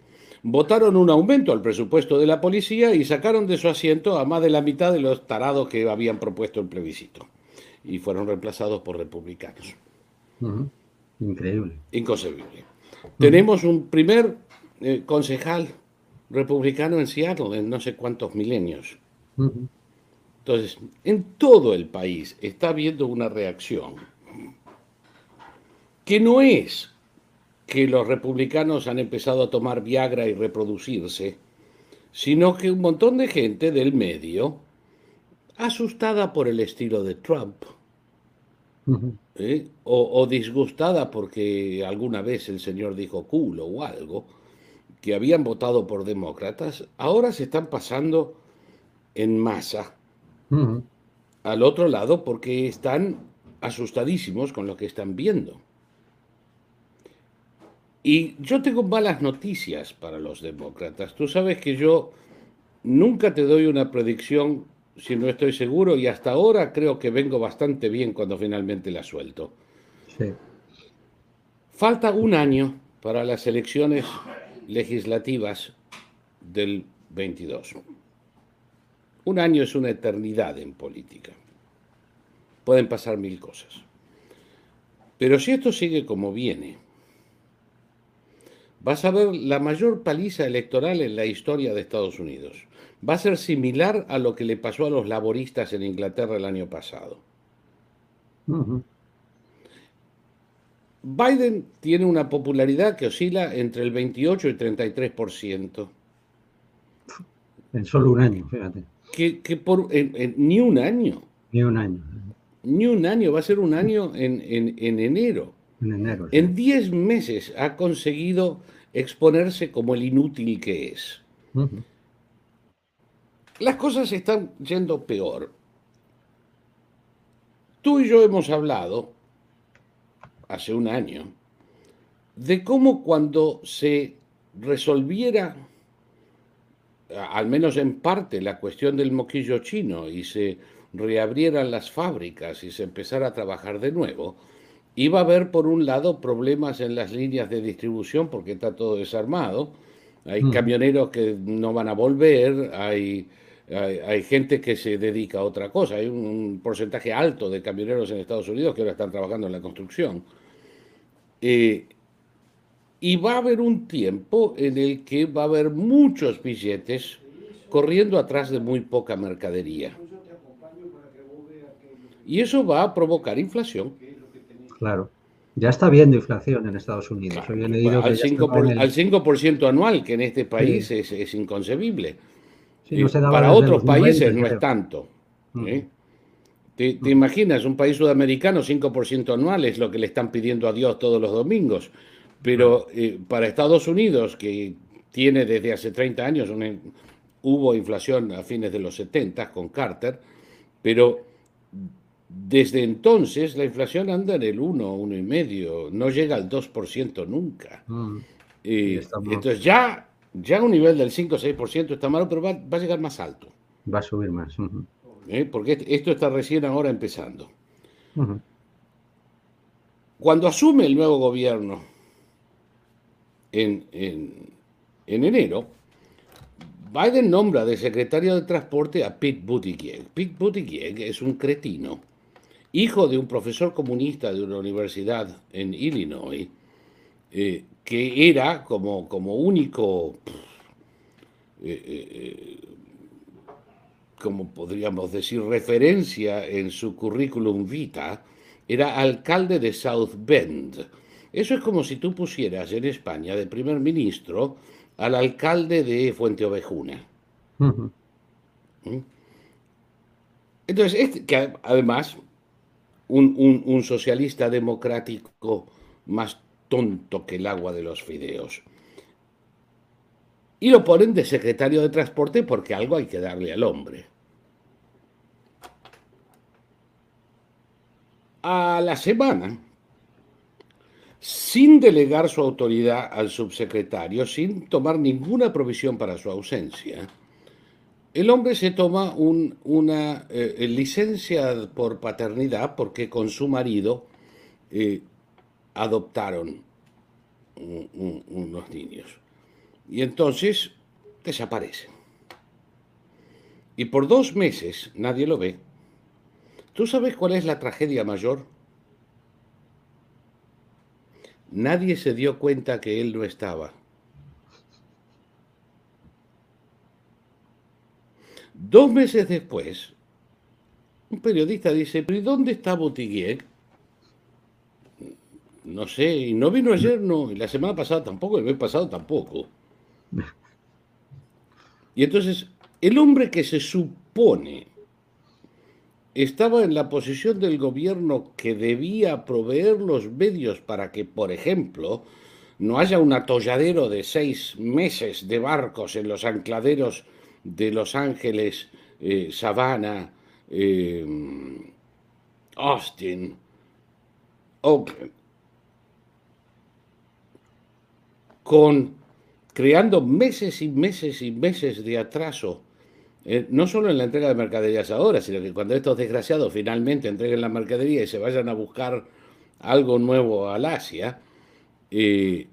[SPEAKER 2] votaron un aumento al presupuesto de la policía y sacaron de su asiento a más de la mitad de los tarados que habían propuesto el plebiscito. Y fueron reemplazados por republicanos.
[SPEAKER 1] Increíble.
[SPEAKER 2] Inconcebible. Tenemos un primer eh, concejal republicano en Seattle en no sé cuántos milenios. Entonces, en todo el país está habiendo una reacción que no es que los republicanos han empezado a tomar Viagra y reproducirse, sino que un montón de gente del medio, asustada por el estilo de Trump, ¿eh? o, o, disgustada porque alguna vez el señor dijo culo o algo, que habían votado por demócratas, ahora se están pasando en masa al otro lado porque están asustadísimos con lo que están viendo. Y yo tengo malas noticias para los demócratas. Tú sabes que yo nunca te doy una predicción si no estoy seguro y hasta ahora creo que vengo bastante bien cuando finalmente la suelto. Falta un año para las elecciones legislativas del 22. Un año es una eternidad en política. Pueden pasar mil cosas. Pero si esto sigue como viene, vas a ver la mayor paliza electoral en la historia de Estados Unidos. Va a ser similar a lo que le pasó a los laboristas en Inglaterra el año pasado. Biden tiene una popularidad que oscila entre el 28 y el 33%.
[SPEAKER 1] En solo un año, fíjate.
[SPEAKER 2] Que, por ni un año.
[SPEAKER 1] Ni un año.
[SPEAKER 2] Ni un año, va a ser un año en, enero.
[SPEAKER 1] En enero.
[SPEAKER 2] En 10 meses ha conseguido exponerse como el inútil que es. Las cosas están yendo peor. Tú y yo hemos hablado hace un año de cómo cuando se resolviera, al menos en parte, la cuestión del moquillo chino y se reabrieran las fábricas y se empezara a trabajar de nuevo, iba a haber por un lado problemas en las líneas de distribución porque está todo desarmado, hay mm. camioneros que no van a volver, hay, hay, gente que se dedica a otra cosa, hay un, porcentaje alto de camioneros en Estados Unidos que ahora están trabajando en la construcción. Eh, y va a haber un tiempo en el que va a haber muchos billetes corriendo atrás de muy poca mercadería. Y eso va a provocar inflación.
[SPEAKER 1] Claro. Ya está habiendo inflación en Estados Unidos.
[SPEAKER 2] al, 5%, anual, que en este país es, inconcebible. Eh, para otros países no es tanto. ¿eh? ¿Te, imaginas un país sudamericano 5% anual es lo que le están pidiendo a Dios todos los domingos? Pero eh, para Estados Unidos, que tiene desde hace 30 años, hubo inflación a fines de los 70 con Carter, pero desde entonces la inflación anda en el 1, 1,5, no llega al 2% nunca. Mm. entonces ya, ya un nivel del 5 6% está malo, pero va, a llegar más alto.
[SPEAKER 1] Va a subir más.
[SPEAKER 2] ¿Eh? Porque esto está recién ahora empezando. Cuando asume el nuevo gobierno en, en, enero, Biden nombra de secretario de Transporte a Pete Buttigieg. Pete Buttigieg es un cretino, hijo de un profesor comunista de una universidad en Illinois, eh, que era como, como único eh, como podríamos decir, referencia en su currículum vita, era alcalde de South Bend. Eso es como si tú pusieras en España de primer ministro al alcalde de Fuente Ovejuna. ¿Mm? Entonces, este, que además, un, un, socialista democrático más tonto que el agua de los fideos. Y lo ponen de secretario de transporte porque algo hay que darle al hombre. A la semana, sin delegar su autoridad al subsecretario, sin tomar ninguna provisión para su ausencia, el hombre se toma una eh, licencia por paternidad porque con su marido eh, adoptaron unos niños. Y entonces desaparece. Y por dos meses nadie lo ve ¿Tú sabes cuál es la tragedia mayor? Nadie se dio cuenta que él no estaba. Dos meses después, un periodista dice, ¿pero y dónde está Botiguier? No sé, y no vino ayer, no, y la semana pasada tampoco, el mes pasado tampoco. Y entonces, el hombre que se supone estaba en la posición del gobierno que debía proveer los medios para que, por ejemplo, no haya un atolladero de seis meses de barcos en los ancladeros de Los Ángeles, eh, Savannah, eh, Austin, Oakland, con creando meses y meses y meses de atraso eh, no solo en la entrega de mercaderías ahora, sino que cuando estos desgraciados finalmente entreguen la mercadería y se vayan a buscar algo nuevo al Asia, eh,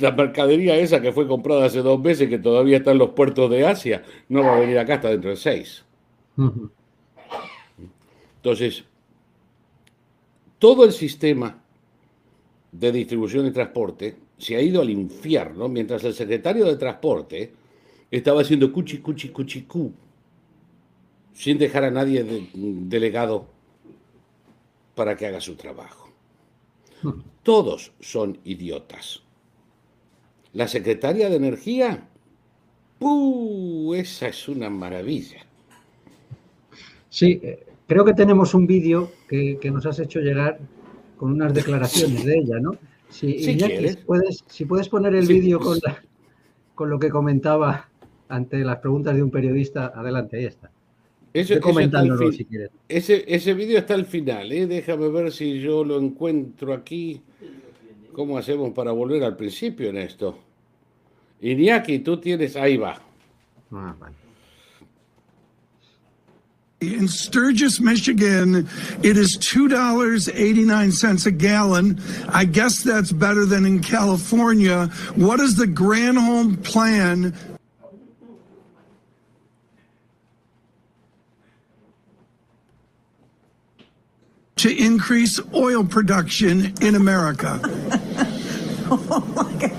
[SPEAKER 2] la mercadería esa que fue comprada hace dos meses, que todavía está en los puertos de Asia, no va a venir acá hasta dentro de seis. Entonces, todo el sistema de distribución y transporte se ha ido al infierno mientras el secretario de Transporte estaba haciendo cuchi, cuchi, cuchi, cu, sin dejar a nadie delegado para que haga su trabajo. Todos son idiotas. La secretaria de Energía, ¡puh! Esa es una maravilla.
[SPEAKER 1] Sí, eh, creo que tenemos un vídeo que, nos has hecho llegar con unas declaraciones de ella, ¿no? Si, puedes, si puedes poner el vídeo con, con lo que comentaba ante las preguntas de un periodista, adelante, ahí está.
[SPEAKER 2] Ese, si quieres. Ese, ese vídeo está al final, ¿eh? déjame ver si yo lo encuentro aquí. ¿Cómo hacemos para volver al principio en esto? Iñaki, tú tienes, ahí va. Ah, vale.
[SPEAKER 3] In Sturgis, Michigan, it is $2.89 a gallon. I guess that's better than in California. What is the Granholm plan to increase oil production in America.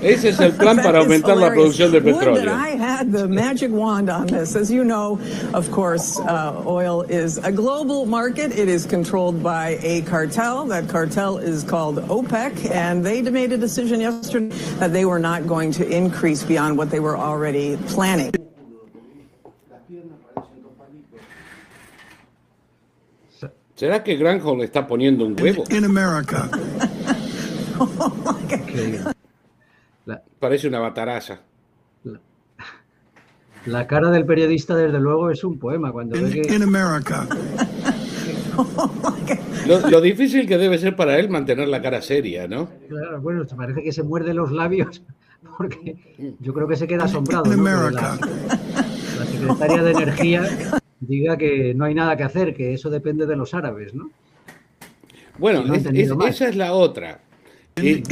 [SPEAKER 2] Ese es el plan para aumentar la producción de petróleo.
[SPEAKER 4] I had the magic wand on this. As you know, of course, uh, oil is a global market. It is controlled by a cartel. That cartel is called OPEC, and they made a decision yesterday that they were not going to increase beyond what they were already planning.
[SPEAKER 2] ¿Será que Granholm está poniendo un huevo?
[SPEAKER 3] En
[SPEAKER 2] Parece una bataraza.
[SPEAKER 1] La, cara del periodista, desde luego, es un poema. Cuando
[SPEAKER 3] en,
[SPEAKER 1] ve
[SPEAKER 3] que... América.
[SPEAKER 2] Lo, difícil que debe ser para él mantener la cara seria, ¿no?
[SPEAKER 1] Claro, bueno, parece que se muerde los labios porque yo creo que se queda asombrado. ¿no? La, la secretaria de Energía diga que no hay nada que hacer, que eso depende de los árabes, ¿no?
[SPEAKER 2] Bueno, esa es la otra. Eh,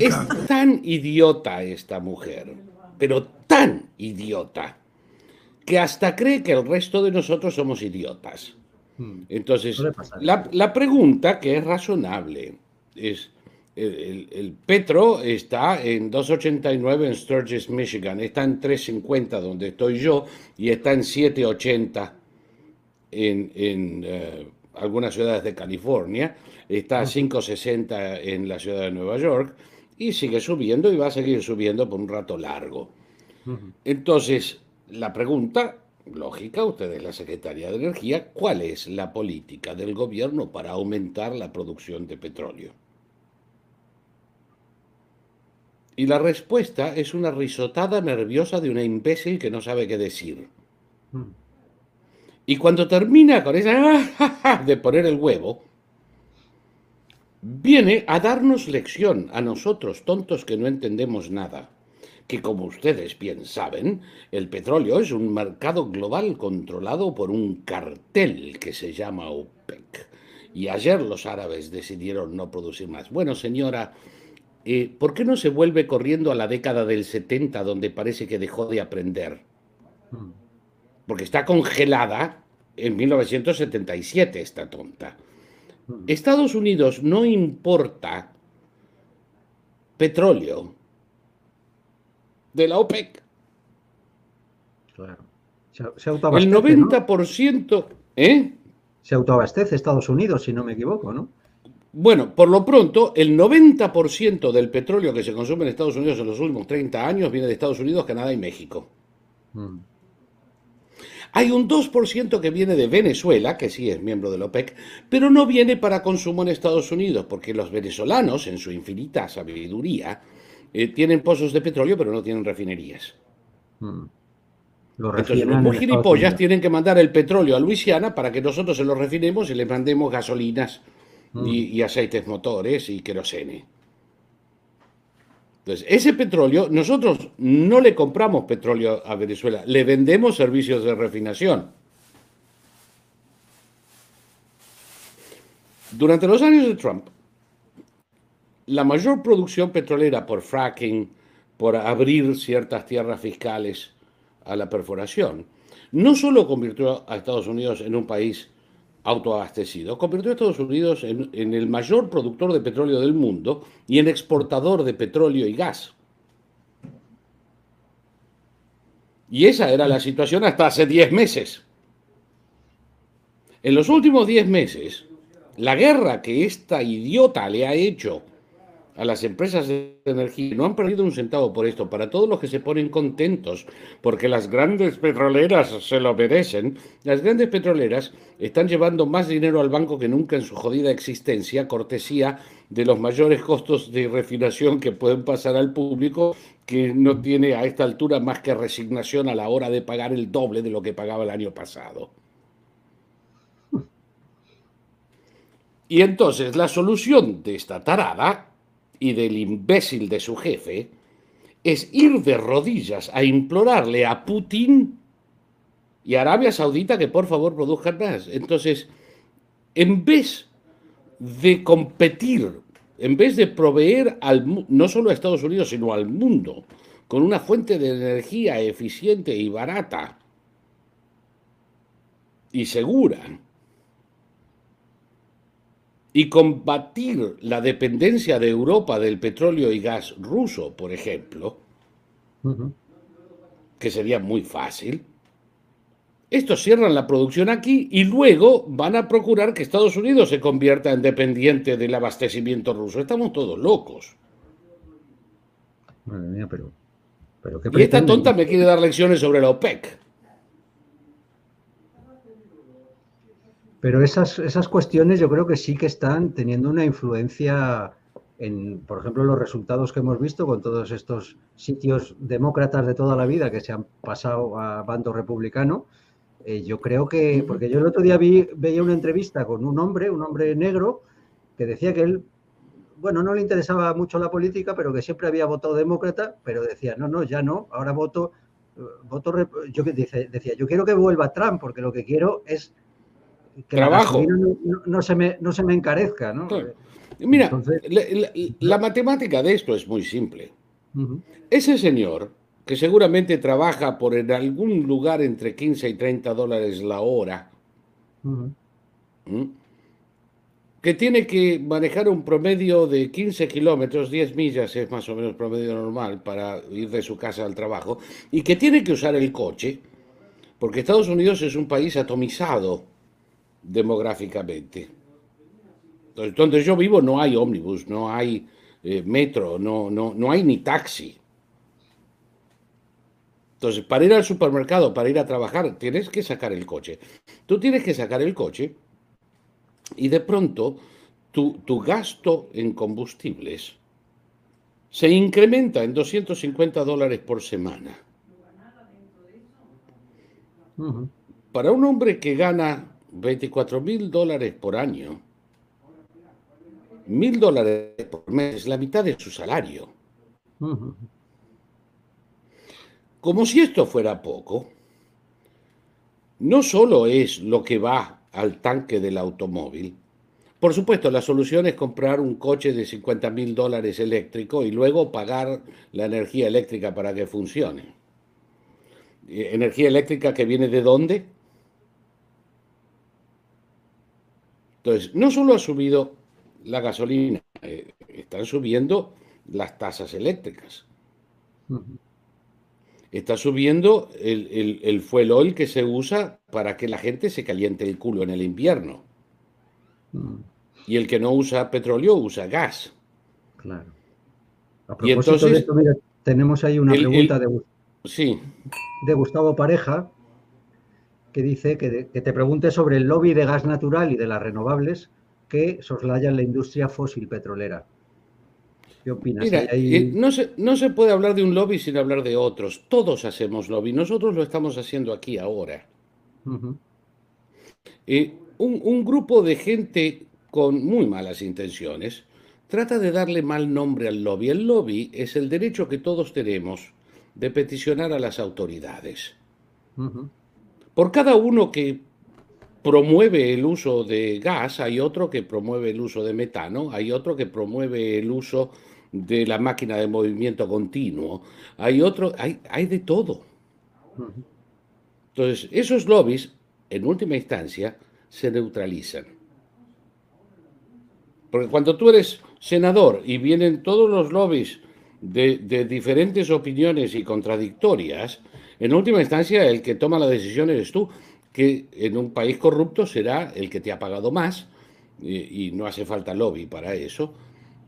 [SPEAKER 2] es tan idiota esta mujer, pero tan idiota, que hasta cree que el resto de nosotros somos idiotas. Hmm. Entonces, la, pregunta que es razonable es, el, el, Petro está en 2.89 en Sturgis, Michigan, está en 3.50 donde estoy yo y está en 7.80 en, eh, algunas ciudades de California, está a 5,60 en la ciudad de Nueva York y sigue subiendo y va a seguir subiendo por un rato largo. Entonces, la pregunta lógica, usted es la Secretaría de Energía, ¿cuál es la política del gobierno para aumentar la producción de petróleo? Y la respuesta es una risotada nerviosa de una imbécil que no sabe qué decir. Y cuando termina con esa de poner el huevo, viene a darnos lección a nosotros, tontos que no entendemos nada. Que como ustedes bien saben, el petróleo es un mercado global controlado por un cartel que se llama OPEC. Y ayer los árabes decidieron no producir más. Bueno, señora, eh, ¿por qué no se vuelve corriendo a la década del 70 donde parece que dejó de aprender? Hmm porque está congelada en 1977 esta tonta. Estados Unidos no importa petróleo de la OPEC.
[SPEAKER 1] Claro.
[SPEAKER 2] Se, El 90%, ¿eh?
[SPEAKER 1] Se autoabastece Estados Unidos, si no me equivoco, ¿no?
[SPEAKER 2] Bueno, por lo pronto, el 90% del petróleo que se consume en Estados Unidos en los últimos 30 años viene de Estados Unidos, Canadá y México. Mm. Hay un 2% que viene de Venezuela, que sí es miembro de la OPEC, pero no viene para consumo en Estados Unidos, porque los venezolanos, en su infinita sabiduría, eh, tienen pozos de petróleo, pero no tienen refinerías. Hmm. Entonces los muy gilipollas tienen que mandar el petróleo a Luisiana para que nosotros se lo refinemos y le mandemos gasolinas hmm. y, aceites motores y querosene. Entonces, ese petróleo, nosotros no le compramos petróleo a Venezuela, le vendemos servicios de refinación. Durante los años de Trump, la mayor producción petrolera por fracking, por abrir ciertas tierras fiscales a la perforación, no solo convirtió a Estados Unidos en un país autoabastecido, convirtió a Estados Unidos en, en, el mayor productor de petróleo del mundo y en exportador de petróleo y gas. Y esa era la situación hasta hace 10 meses. En los últimos 10 meses, la guerra que esta idiota le ha hecho a las empresas de energía no han perdido un centavo por esto. Para todos los que se ponen contentos porque las grandes petroleras se lo merecen, las grandes petroleras están llevando más dinero al banco que nunca en su jodida existencia, cortesía de los mayores costos de refinación que pueden pasar al público, que no tiene a esta altura más que resignación a la hora de pagar el doble de lo que pagaba el año pasado. Y entonces la solución de esta tarada y del imbécil de su jefe es ir de rodillas a implorarle a Putin y a Arabia Saudita que por favor produzcan más. Entonces, en vez de competir, en vez de proveer al, no solo a Estados Unidos, sino al mundo, con una fuente de energía eficiente y barata y segura, y combatir la dependencia de Europa del petróleo y gas ruso, por ejemplo, que sería muy fácil, estos cierran la producción aquí y luego van a procurar que Estados Unidos se convierta en dependiente del abastecimiento ruso. Estamos todos locos.
[SPEAKER 1] Madre mía, pero, pero
[SPEAKER 2] y esta tonta me quiere dar lecciones sobre la OPEC.
[SPEAKER 1] Pero esas, esas cuestiones yo creo que sí que están teniendo una influencia en, por ejemplo, los resultados que hemos visto con todos estos sitios demócratas de toda la vida que se han pasado a bando republicano. Eh, yo creo que, porque yo el otro día vi, veía una entrevista con un hombre, un hombre negro, que decía que él, bueno, no le interesaba mucho la política, pero que siempre había votado demócrata, pero decía, no, no, ya no, ahora voto, eh, voto, yo decía, yo quiero que vuelva Trump, porque lo que quiero es que
[SPEAKER 2] trabajo.
[SPEAKER 1] no, se me, no se me encarezca, ¿no?
[SPEAKER 2] Mira, la, matemática de esto es muy simple. Ese señor, que seguramente trabaja por en algún lugar entre 15 y 30 dólares la hora, que tiene que manejar un promedio de 15 kilómetros, 10 millas es más o menos promedio normal para ir de su casa al trabajo, y que tiene que usar el coche, porque Estados Unidos es un país atomizado demográficamente. Entonces, donde yo vivo no hay ómnibus, no hay eh, metro, no, no, no hay ni taxi. Entonces, para ir al supermercado, para ir a trabajar, tienes que sacar el coche. Tú tienes que sacar el coche y de pronto tu, tu gasto en combustibles se incrementa en 250 dólares por semana. Para un hombre que gana 24 mil dólares por año, mil dólares por mes, la mitad de su salario. Como si esto fuera poco, no solo es lo que va al tanque del automóvil, por supuesto, la solución es comprar un coche de 50 mil dólares eléctrico y luego pagar la energía eléctrica para que funcione. Eh, ¿Energía eléctrica que viene de dónde? Entonces, no solo ha subido la gasolina, eh, están subiendo las tasas eléctricas. Está subiendo el, el, el, fuel oil que se usa para que la gente se caliente el culo en el invierno. Y el que no usa petróleo usa gas.
[SPEAKER 1] Claro. A propósito y entonces, de esto, mira, tenemos ahí una pregunta de,
[SPEAKER 2] sí.
[SPEAKER 1] de Gustavo Pareja, que dice que, te pregunte sobre el lobby de gas natural y de las renovables que soslayan la industria fósil petrolera. ¿Qué opinas?
[SPEAKER 2] Mira, eh, no, se, no se puede hablar de un lobby sin hablar de otros. Todos hacemos lobby. Nosotros lo estamos haciendo aquí ahora. Eh, un, un grupo de gente con muy malas intenciones trata de darle mal nombre al lobby. El lobby es el derecho que todos tenemos de peticionar a las autoridades. Por cada uno que promueve el uso de gas, hay otro que promueve el uso de metano, hay otro que promueve el uso de la máquina de movimiento continuo, hay otro, hay, de todo. Entonces, esos lobbies, en última instancia, se neutralizan. Porque cuando tú eres senador y vienen todos los lobbies de, diferentes opiniones y contradictorias, en última instancia el que toma la decisión eres tú que en un país corrupto será el que te ha pagado más y, no hace falta lobby para eso.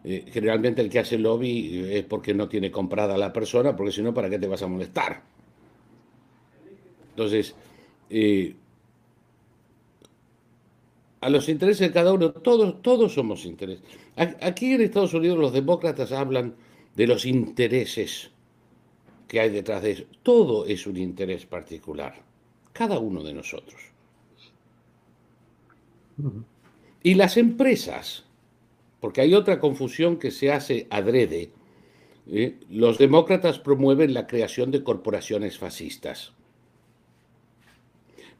[SPEAKER 2] Eh, generalmente el que hace lobby es porque no tiene comprada la persona, porque si no, ¿para qué te vas a molestar? Entonces, eh, a los intereses de cada uno, todos, todos somos intereses. Aquí en Estados Unidos los demócratas hablan de los intereses que hay detrás de eso. Todo es un interés particular cada uno de nosotros. Y las empresas, porque hay otra confusión que se hace adrede, ¿eh? los demócratas promueven la creación de corporaciones fascistas,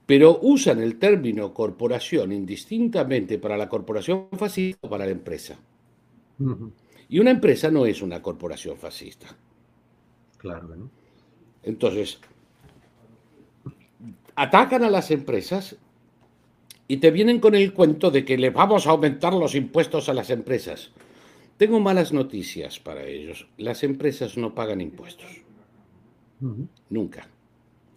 [SPEAKER 2] pero usan el término corporación indistintamente para la corporación fascista o para la empresa. Y una empresa no es una corporación fascista.
[SPEAKER 1] Claro, ¿no?
[SPEAKER 2] Entonces, atacan a las empresas y te vienen con el cuento de que le vamos a aumentar los impuestos a las empresas. Tengo malas noticias para ellos. Las empresas no pagan impuestos. Nunca.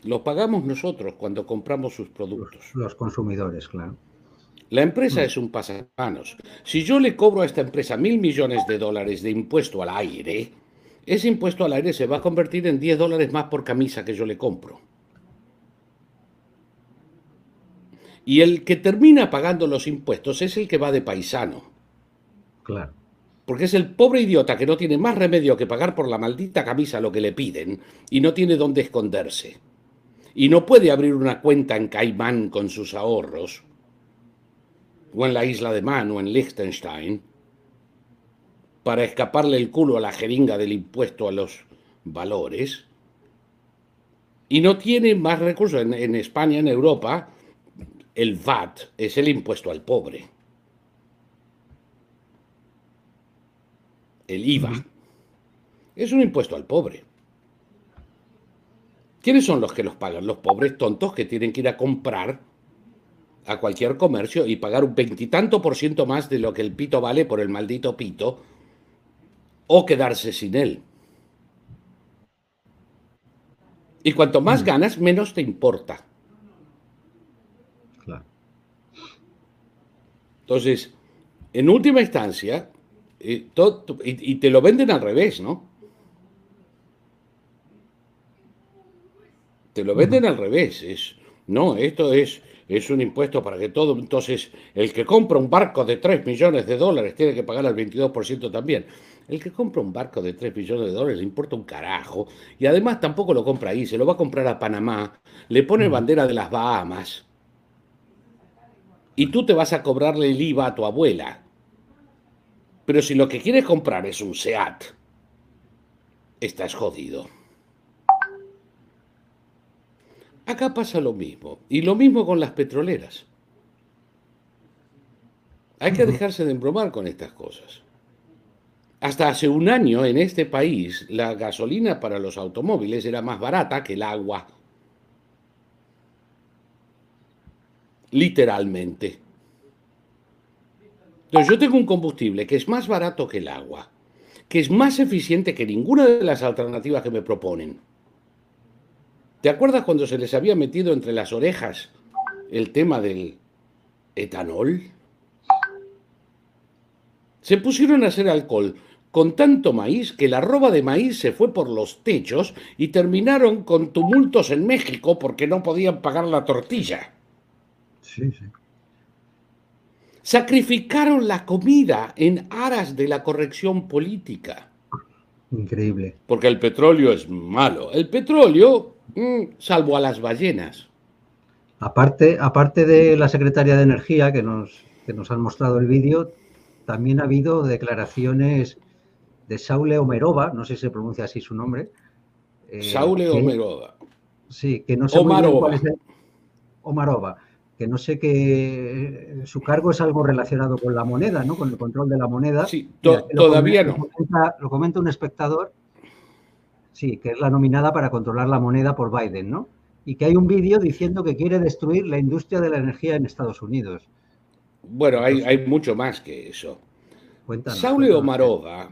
[SPEAKER 2] Lo pagamos nosotros cuando compramos sus productos.
[SPEAKER 1] Los, consumidores, claro.
[SPEAKER 2] La empresa es un pasamanos. Si yo le cobro a esta empresa mil millones de dólares de impuesto al aire, ese impuesto al aire se va a convertir en 10 dólares más por camisa que yo le compro. Y el que termina pagando los impuestos es el que va de paisano.
[SPEAKER 1] Claro.
[SPEAKER 2] Porque es el pobre idiota que no tiene más remedio que pagar por la maldita camisa lo que le piden y no tiene dónde esconderse. Y no puede abrir una cuenta en Caimán con sus ahorros, o en la isla de Man o en Liechtenstein, para escaparle el culo a la jeringa del impuesto a los valores. Y no tiene más recursos. En, en España, en Europa, el VAT es el impuesto al pobre. El IVA es un impuesto al pobre. ¿Quiénes son los que los pagan? Los pobres tontos que tienen que ir a comprar a cualquier comercio y pagar un veintitanto por ciento más de lo que el pito vale por el maldito pito o quedarse sin él. Y cuanto más ganas, menos te importa. Entonces, en última instancia, eh, y, te lo venden al revés, ¿no? Te lo venden al revés. Es, no, esto es, es un impuesto para que todo. Entonces, el que compra un barco de 3 millones de dólares tiene que pagar el 22% también. El que compra un barco de 3 millones de dólares le importa un carajo. Y además tampoco lo compra ahí, se lo va a comprar a Panamá, le pone bandera de las Bahamas y tú te vas a cobrarle el IVA a tu abuela. Pero si lo que quieres comprar es un SEAT, estás jodido. Acá pasa lo mismo, y lo mismo con las petroleras. Hay que dejarse de embromar con estas cosas. Hasta hace un año en este país la gasolina para los automóviles era más barata que el agua literalmente. Entonces yo tengo un combustible que es más barato que el agua, que es más eficiente que ninguna de las alternativas que me proponen. ¿Te acuerdas cuando se les había metido entre las orejas el tema del etanol? Se pusieron a hacer alcohol con tanto maíz que la roba de maíz se fue por los techos y terminaron con tumultos en México porque no podían pagar la tortilla. Sacrificaron la comida en aras de la corrección política.
[SPEAKER 1] Increíble.
[SPEAKER 2] Porque el petróleo es malo. El petróleo, mm, salvo a las ballenas.
[SPEAKER 1] Aparte, aparte de la secretaria de Energía que nos, que nos han mostrado el vídeo, también ha habido declaraciones de Saule Omerova, no sé si se pronuncia así su nombre.
[SPEAKER 2] Eh, Saule Omerova.
[SPEAKER 1] Sí, que no sé Omarova. Omarova que no sé qué, su cargo es algo relacionado con la moneda, ¿no? Con el control de la moneda.
[SPEAKER 2] Sí, todavía no.
[SPEAKER 1] Lo comenta, un espectador, sí, que es la nominada para controlar la moneda por Biden, ¿no? Y que hay un vídeo diciendo que quiere destruir la industria de la energía en Estados Unidos.
[SPEAKER 2] Bueno, hay, hay mucho más que eso. Cuéntanos, Saule Omarova,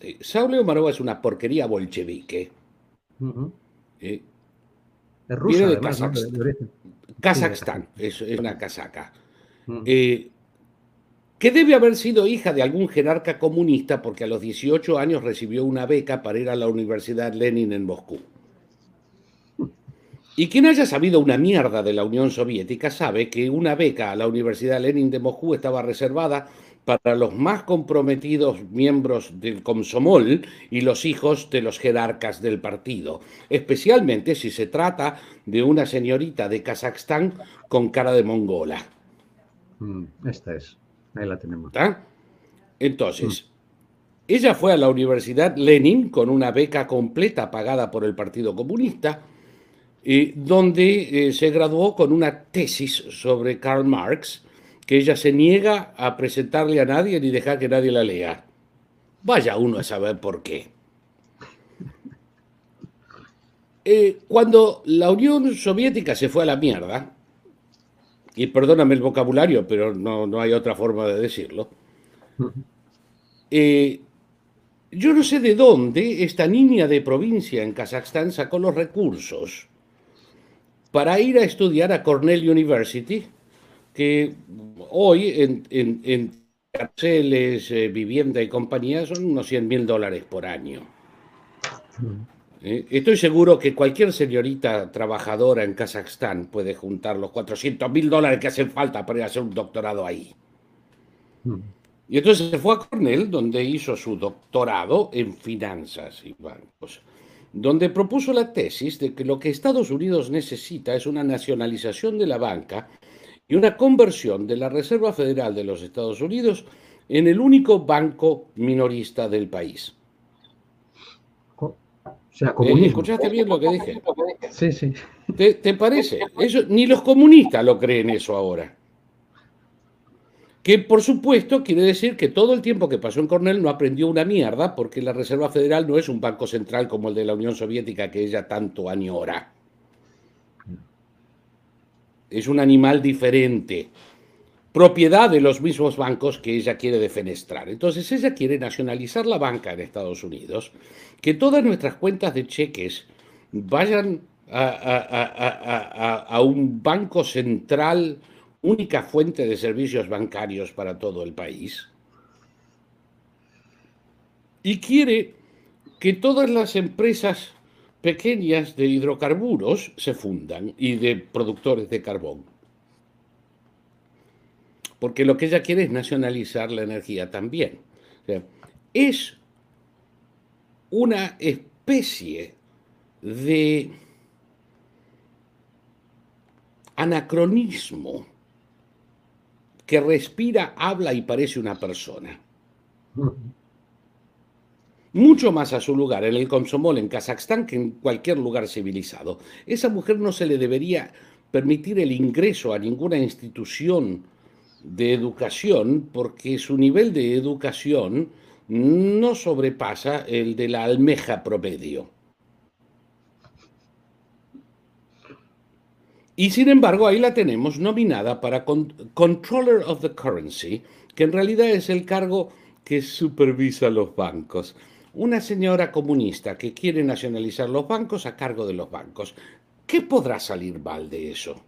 [SPEAKER 2] eh, Saule Omarova es una porquería bolchevique.
[SPEAKER 1] Eh, es rusa, de
[SPEAKER 2] Kazajstán, es, una casaca. Eh, que debe haber sido hija de algún jerarca comunista porque a los 18 años recibió una beca para ir a la Universidad Lenin en Moscú. Y quien haya sabido una mierda de la Unión Soviética sabe que una beca a la Universidad Lenin de Moscú estaba reservada para los más comprometidos miembros del Komsomol y los hijos de los jerarcas del partido, especialmente si se trata de una señorita de Kazajstán con cara de mongola.
[SPEAKER 1] Mm, esta es, ahí la tenemos.
[SPEAKER 2] Entonces, mm. ella fue a la Universidad Lenin con una beca completa pagada por el Partido Comunista, eh, donde eh, se graduó con una tesis sobre Karl Marx, que ella se niega a presentarle a nadie ni dejar que nadie la lea. Vaya uno a saber por qué. Eh, cuando la Unión Soviética se fue a la mierda, y perdóname el vocabulario, pero no, hay otra forma de decirlo, eh, yo no sé de dónde esta niña de provincia en Kazajstán sacó los recursos para ir a estudiar a Cornell University que hoy en, en, eh, vivienda y compañía son unos 100 mil dólares por año. Eh, estoy seguro que cualquier señorita trabajadora en Kazajstán puede juntar los 400 mil dólares que hacen falta para ir a hacer un doctorado ahí. Y entonces se fue a Cornell, donde hizo su doctorado en finanzas y bancos, donde propuso la tesis de que lo que Estados Unidos necesita es una nacionalización de la banca y una conversión de la Reserva Federal de los Estados Unidos en el único banco minorista del país.
[SPEAKER 1] O sea, eh,
[SPEAKER 2] ¿Escuchaste bien lo que dije?
[SPEAKER 1] Sí, sí.
[SPEAKER 2] ¿Te, parece? Eso, ni los comunistas lo creen eso ahora. Que por supuesto quiere decir que todo el tiempo que pasó en Cornell no aprendió una mierda porque la Reserva Federal no es un banco central como el de la Unión Soviética que ella tanto añora es un animal diferente, propiedad de los mismos bancos que ella quiere defenestrar. Entonces ella quiere nacionalizar la banca en Estados Unidos, que todas nuestras cuentas de cheques vayan a, a un banco central, única fuente de servicios bancarios para todo el país. Y quiere que todas las empresas pequeñas de hidrocarburos se fundan y de productores de carbón. Porque lo que ella quiere es nacionalizar la energía también. es una especie de anacronismo que respira, habla y parece una persona mucho más a su lugar en el Komsomol en Kazajstán que en cualquier lugar civilizado. Esa mujer no se le debería permitir el ingreso a ninguna institución de educación porque su nivel de educación no sobrepasa el de la almeja promedio. Y sin embargo, ahí la tenemos nominada para Controller of the Currency, que en realidad es el cargo que supervisa los bancos una señora comunista que quiere nacionalizar los bancos a cargo de los bancos. ¿Qué podrá salir mal de eso?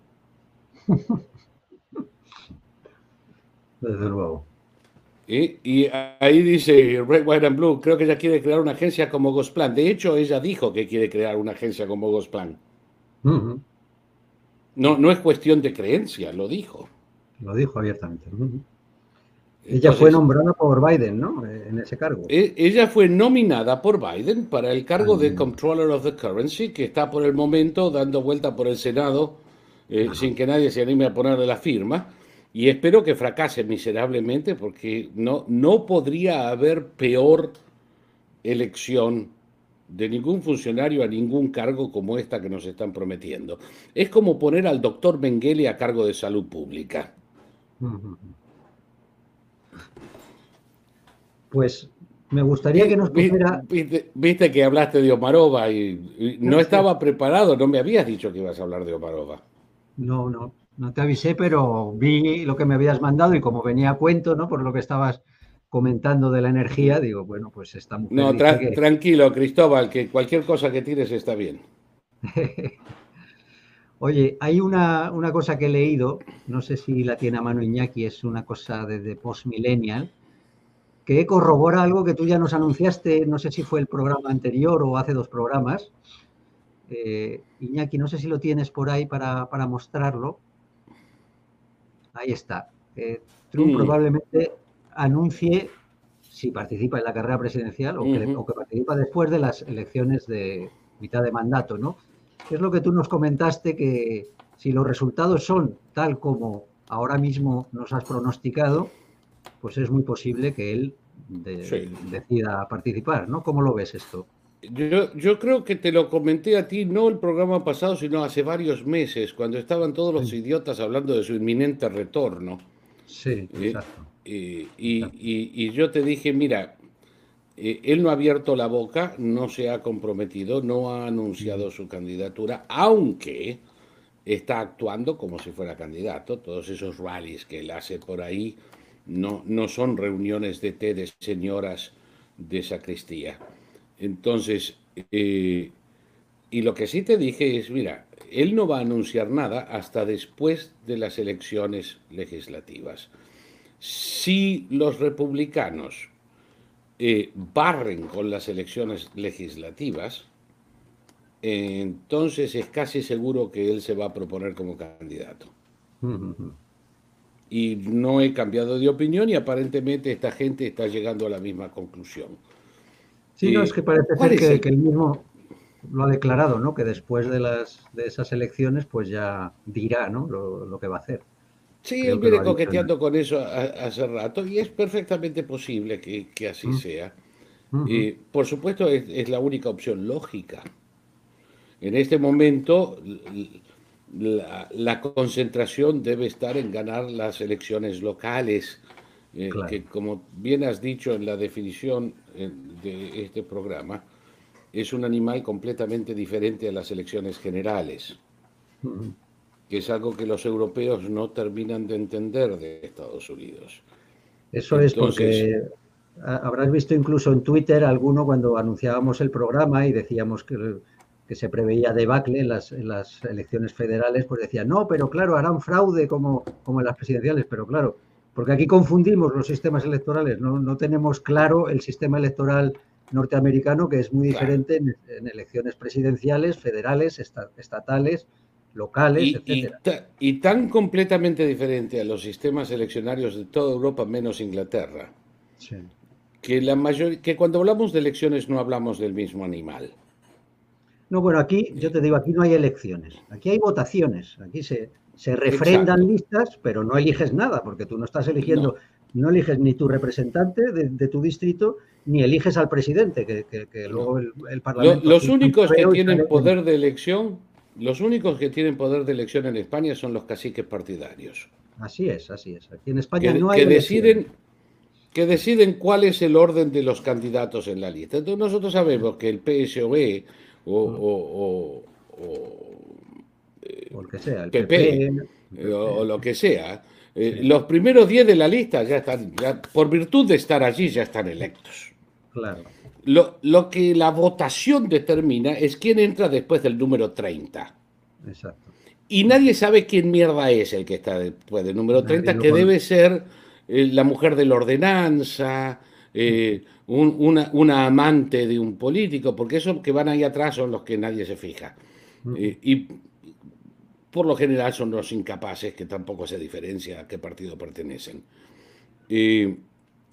[SPEAKER 1] Desde luego.
[SPEAKER 2] Y, ahí dice Red, White and Blue, creo que ella quiere crear una agencia como Gosplan. De hecho, ella dijo que quiere crear una agencia como Gosplan. no, no es cuestión de creencia, lo dijo.
[SPEAKER 1] Lo dijo abiertamente. Ella fue nombrada por Biden, ¿no? Eh, en ese cargo.
[SPEAKER 2] E, ella fue nominada por Biden para el cargo de Controller of the Currency, que está por el momento dando vuelta por el Senado eh, sin que nadie se anime a ponerle la firma. Y espero que fracase miserablemente porque no, no podría haber peor elección de ningún funcionario a ningún cargo como esta que nos están prometiendo. Es como poner al doctor Mengele a cargo de salud pública.
[SPEAKER 1] Pues me gustaría que nos pusiera...
[SPEAKER 2] Viste, que hablaste de Omarova y, no estaba preparado, no me habías dicho que ibas a hablar de Omarova.
[SPEAKER 1] No, no, no te avisé, pero vi lo que me habías mandado y como venía a cuento, ¿no? Por lo que estabas comentando de la energía, digo, bueno, pues está muy
[SPEAKER 2] No, tranquilo, Cristóbal, que cualquier cosa que tires está bien.
[SPEAKER 1] Oye, hay una, una, cosa que he leído, no sé si la tiene a mano Iñaki, es una cosa desde post-millennial, que corrobora algo que tú ya nos anunciaste, no sé si fue el programa anterior o hace dos programas. Eh, Iñaki, no sé si lo tienes por ahí para, mostrarlo. Ahí está. Eh, Trump probablemente anuncie si participa en la carrera presidencial o, que, o, que, participa después de las elecciones de mitad de mandato, ¿no? Es lo que tú nos comentaste que si los resultados son tal como ahora mismo nos has pronosticado, pues es muy posible que él decida participar, ¿no? ¿Cómo lo ves esto?
[SPEAKER 2] Yo, yo, creo que te lo comenté a ti, no el programa pasado, sino hace varios meses, cuando estaban todos los idiotas hablando de su inminente retorno.
[SPEAKER 1] Sí, eh, exacto.
[SPEAKER 2] y, y, yo te dije, mira, eh, él no ha abierto la boca, no se ha comprometido, no ha anunciado su candidatura, aunque está actuando como si fuera candidato. Todos esos rallies que él hace por ahí no, no son reuniones de té de señoras de sacristía. Entonces, eh, y lo que sí te dije es, mira, él no va a anunciar nada hasta después de las elecciones legislativas. Si los republicanos eh, barren con las elecciones legislativas, entonces es casi seguro que él se va a proponer como candidato y no he cambiado de opinión y aparentemente esta gente está llegando a la misma conclusión.
[SPEAKER 1] Sí, no, eh, es que parece ser que, él mismo lo ha declarado, ¿no? Que después de, las, de esas elecciones, pues ya dirá, ¿no? Lo, que va a hacer.
[SPEAKER 2] Sí, él viene coqueteando con eso hace rato y es perfectamente posible que, así mm. sea. y por supuesto, es, la única opción lógica. En este momento, la, concentración debe estar en ganar las elecciones locales, eh, que como bien has dicho en la definición eh, de este programa, es un animal completamente diferente a las elecciones generales, que es algo que los europeos no terminan de entender de Estados Unidos.
[SPEAKER 1] Eso es porque habrás visto incluso en Twitter alguno cuando anunciábamos el programa y decíamos que que se preveía debacle en las, en las elecciones federales, pues decía, no, pero claro, harán fraude como, como en las presidenciales, pero claro, porque aquí confundimos los sistemas electorales, no, no tenemos claro el sistema electoral norteamericano, que es muy diferente en, elecciones presidenciales, federales, estatales, locales,
[SPEAKER 2] y, etc. Y, tan completamente diferente a los sistemas eleccionarios de toda Europa, menos Inglaterra, que, la mayor, que cuando hablamos de elecciones no hablamos del mismo animal.
[SPEAKER 1] No, bueno, aquí, yo te digo, aquí no hay elecciones, aquí hay votaciones, aquí se, se refrendan listas, pero no eliges nada, porque tú no estás eligiendo, no, eliges ni tu representante de, tu distrito, ni eliges al presidente, que, luego el, Parlamento...
[SPEAKER 2] Los, únicos que tienen poder de elección, los únicos que tienen poder de elección en España son los caciques partidarios.
[SPEAKER 1] Así es, así es. Aquí en España no hay
[SPEAKER 2] que deciden que deciden cuál es el orden de los candidatos en la lista. Entonces nosotros sabemos que el PSOE o,
[SPEAKER 1] o, que sea, el
[SPEAKER 2] PP, o, lo que sea. Eh, los primeros 10 de la lista ya están, ya, por virtud de estar allí, ya están electos.
[SPEAKER 1] Claro.
[SPEAKER 2] Lo, lo, que la votación determina es quién entra después del número 30.
[SPEAKER 1] Exacto.
[SPEAKER 2] Y nadie sabe quién mierda es el que está después del número 30, que debe ser eh, la mujer de la ordenanza, eh, una, amante de un político, porque esos que van ahí atrás son los que nadie se fija. Eh, y por lo general son los incapaces, que tampoco se diferencia a qué partido pertenecen. Eh,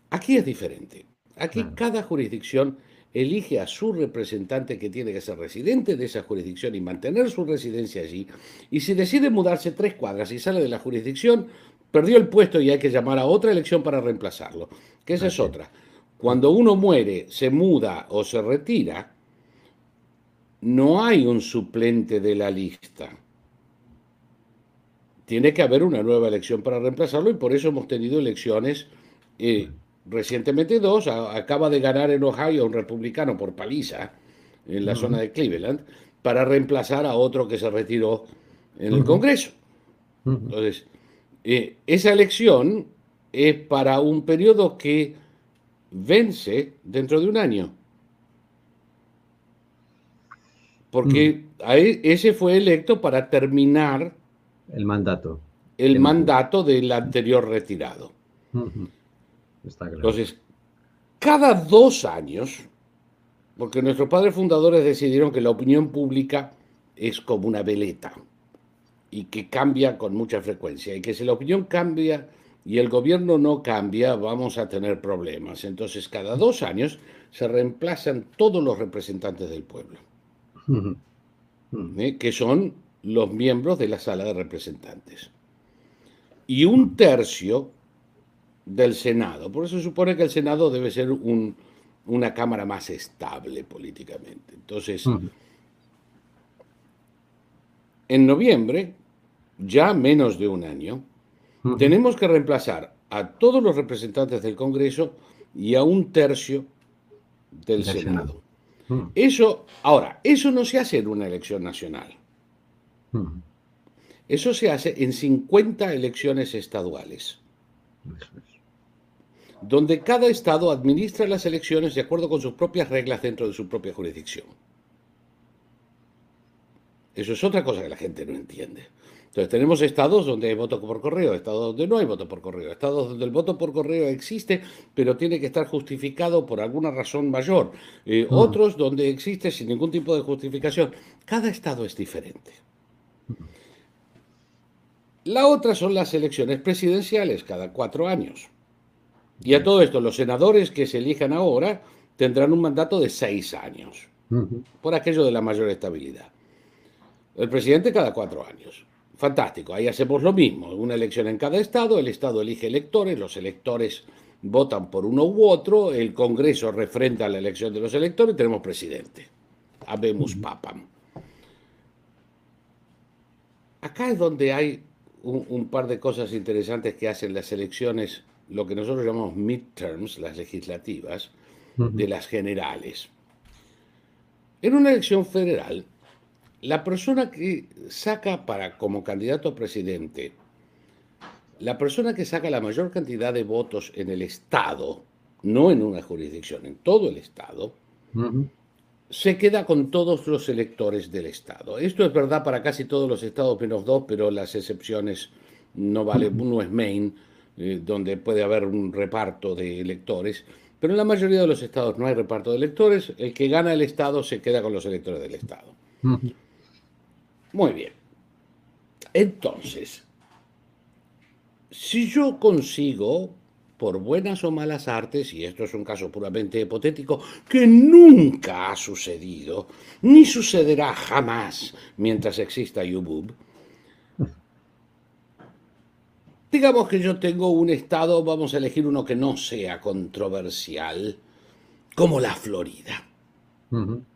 [SPEAKER 2] aquí es diferente. Aquí cada jurisdicción elige a su representante que tiene que ser residente de esa jurisdicción y mantener su residencia allí. Y si decide mudarse tres cuadras y sale de la jurisdicción, perdió el puesto y hay que llamar a otra elección para reemplazarlo, que esa es otra. Cuando uno muere, se muda o se retira, no hay un suplente de la lista. Tiene que haber una nueva elección para reemplazarlo y por eso hemos tenido elecciones, eh, recientemente dos, acaba de ganar en Ohio un republicano por paliza en la zona de Cleveland para reemplazar a otro que se retiró en el Congreso. Entonces, eh, esa elección es para un periodo que vence dentro de un año. Porque ese fue electo para terminar
[SPEAKER 1] el mandato.
[SPEAKER 2] El mandato del anterior retirado. Entonces, cada dos años, porque nuestros padres fundadores decidieron que la opinión pública es como una veleta y que cambia con mucha frecuencia y que si la opinión cambia y el gobierno no cambia, vamos a tener problemas. Entonces, cada dos años se reemplazan todos los representantes del pueblo, ¿eh? que son los miembros de la sala de representantes. Y un tercio del Senado. Por eso se supone que el Senado debe ser una cámara más estable políticamente. Entonces, en noviembre, ya menos de un año, tenemos que reemplazar a todos los representantes del Congreso y a un tercio del, Senado. Eso, ahora, eso no se hace en una elección nacional. Eso se hace en 50 elecciones estaduales, donde cada estado administra las elecciones de acuerdo con sus propias reglas dentro de su propia jurisdicción. Eso es otra cosa que la gente no entiende. Entonces tenemos estados donde hay voto por correo, estados donde no hay voto por correo, estados donde el voto por correo existe, pero tiene que estar justificado por alguna razón mayor, eh, otros donde existe sin ningún tipo de justificación. Cada estado es diferente. La otra son las elecciones presidenciales cada cuatro años. Y a todo esto, los senadores que se elijan ahora tendrán un mandato de seis años, por aquello de la mayor estabilidad. El presidente cada cuatro años. Fantástico, ahí hacemos lo mismo, una elección en cada estado, el estado elige electores, los electores votan por uno u otro, el Congreso refrenda la elección de los electores, tenemos presidente. Habemos papam. Acá es donde hay un, par de cosas interesantes que hacen las elecciones, lo que nosotros llamamos midterms, las legislativas, de las generales. En una elección federal, la persona que saca para como candidato a presidente, la persona que saca la mayor cantidad de votos en el Estado, no en una jurisdicción, en todo el Estado, se queda con todos los electores del Estado. Esto es verdad para casi todos los estados menos dos, pero las excepciones no vale. Uno es Maine, eh, donde puede haber un reparto de electores, pero en la mayoría de los estados no hay reparto de electores. El que gana el Estado se queda con los electores del Estado. Muy bien. Entonces, si yo consigo, por buenas o malas artes, y esto es un caso puramente hipotético, que nunca ha sucedido, ni sucederá jamás mientras exista YouTube, digamos que yo tengo un estado, vamos a elegir uno que no sea controversial, como la Florida.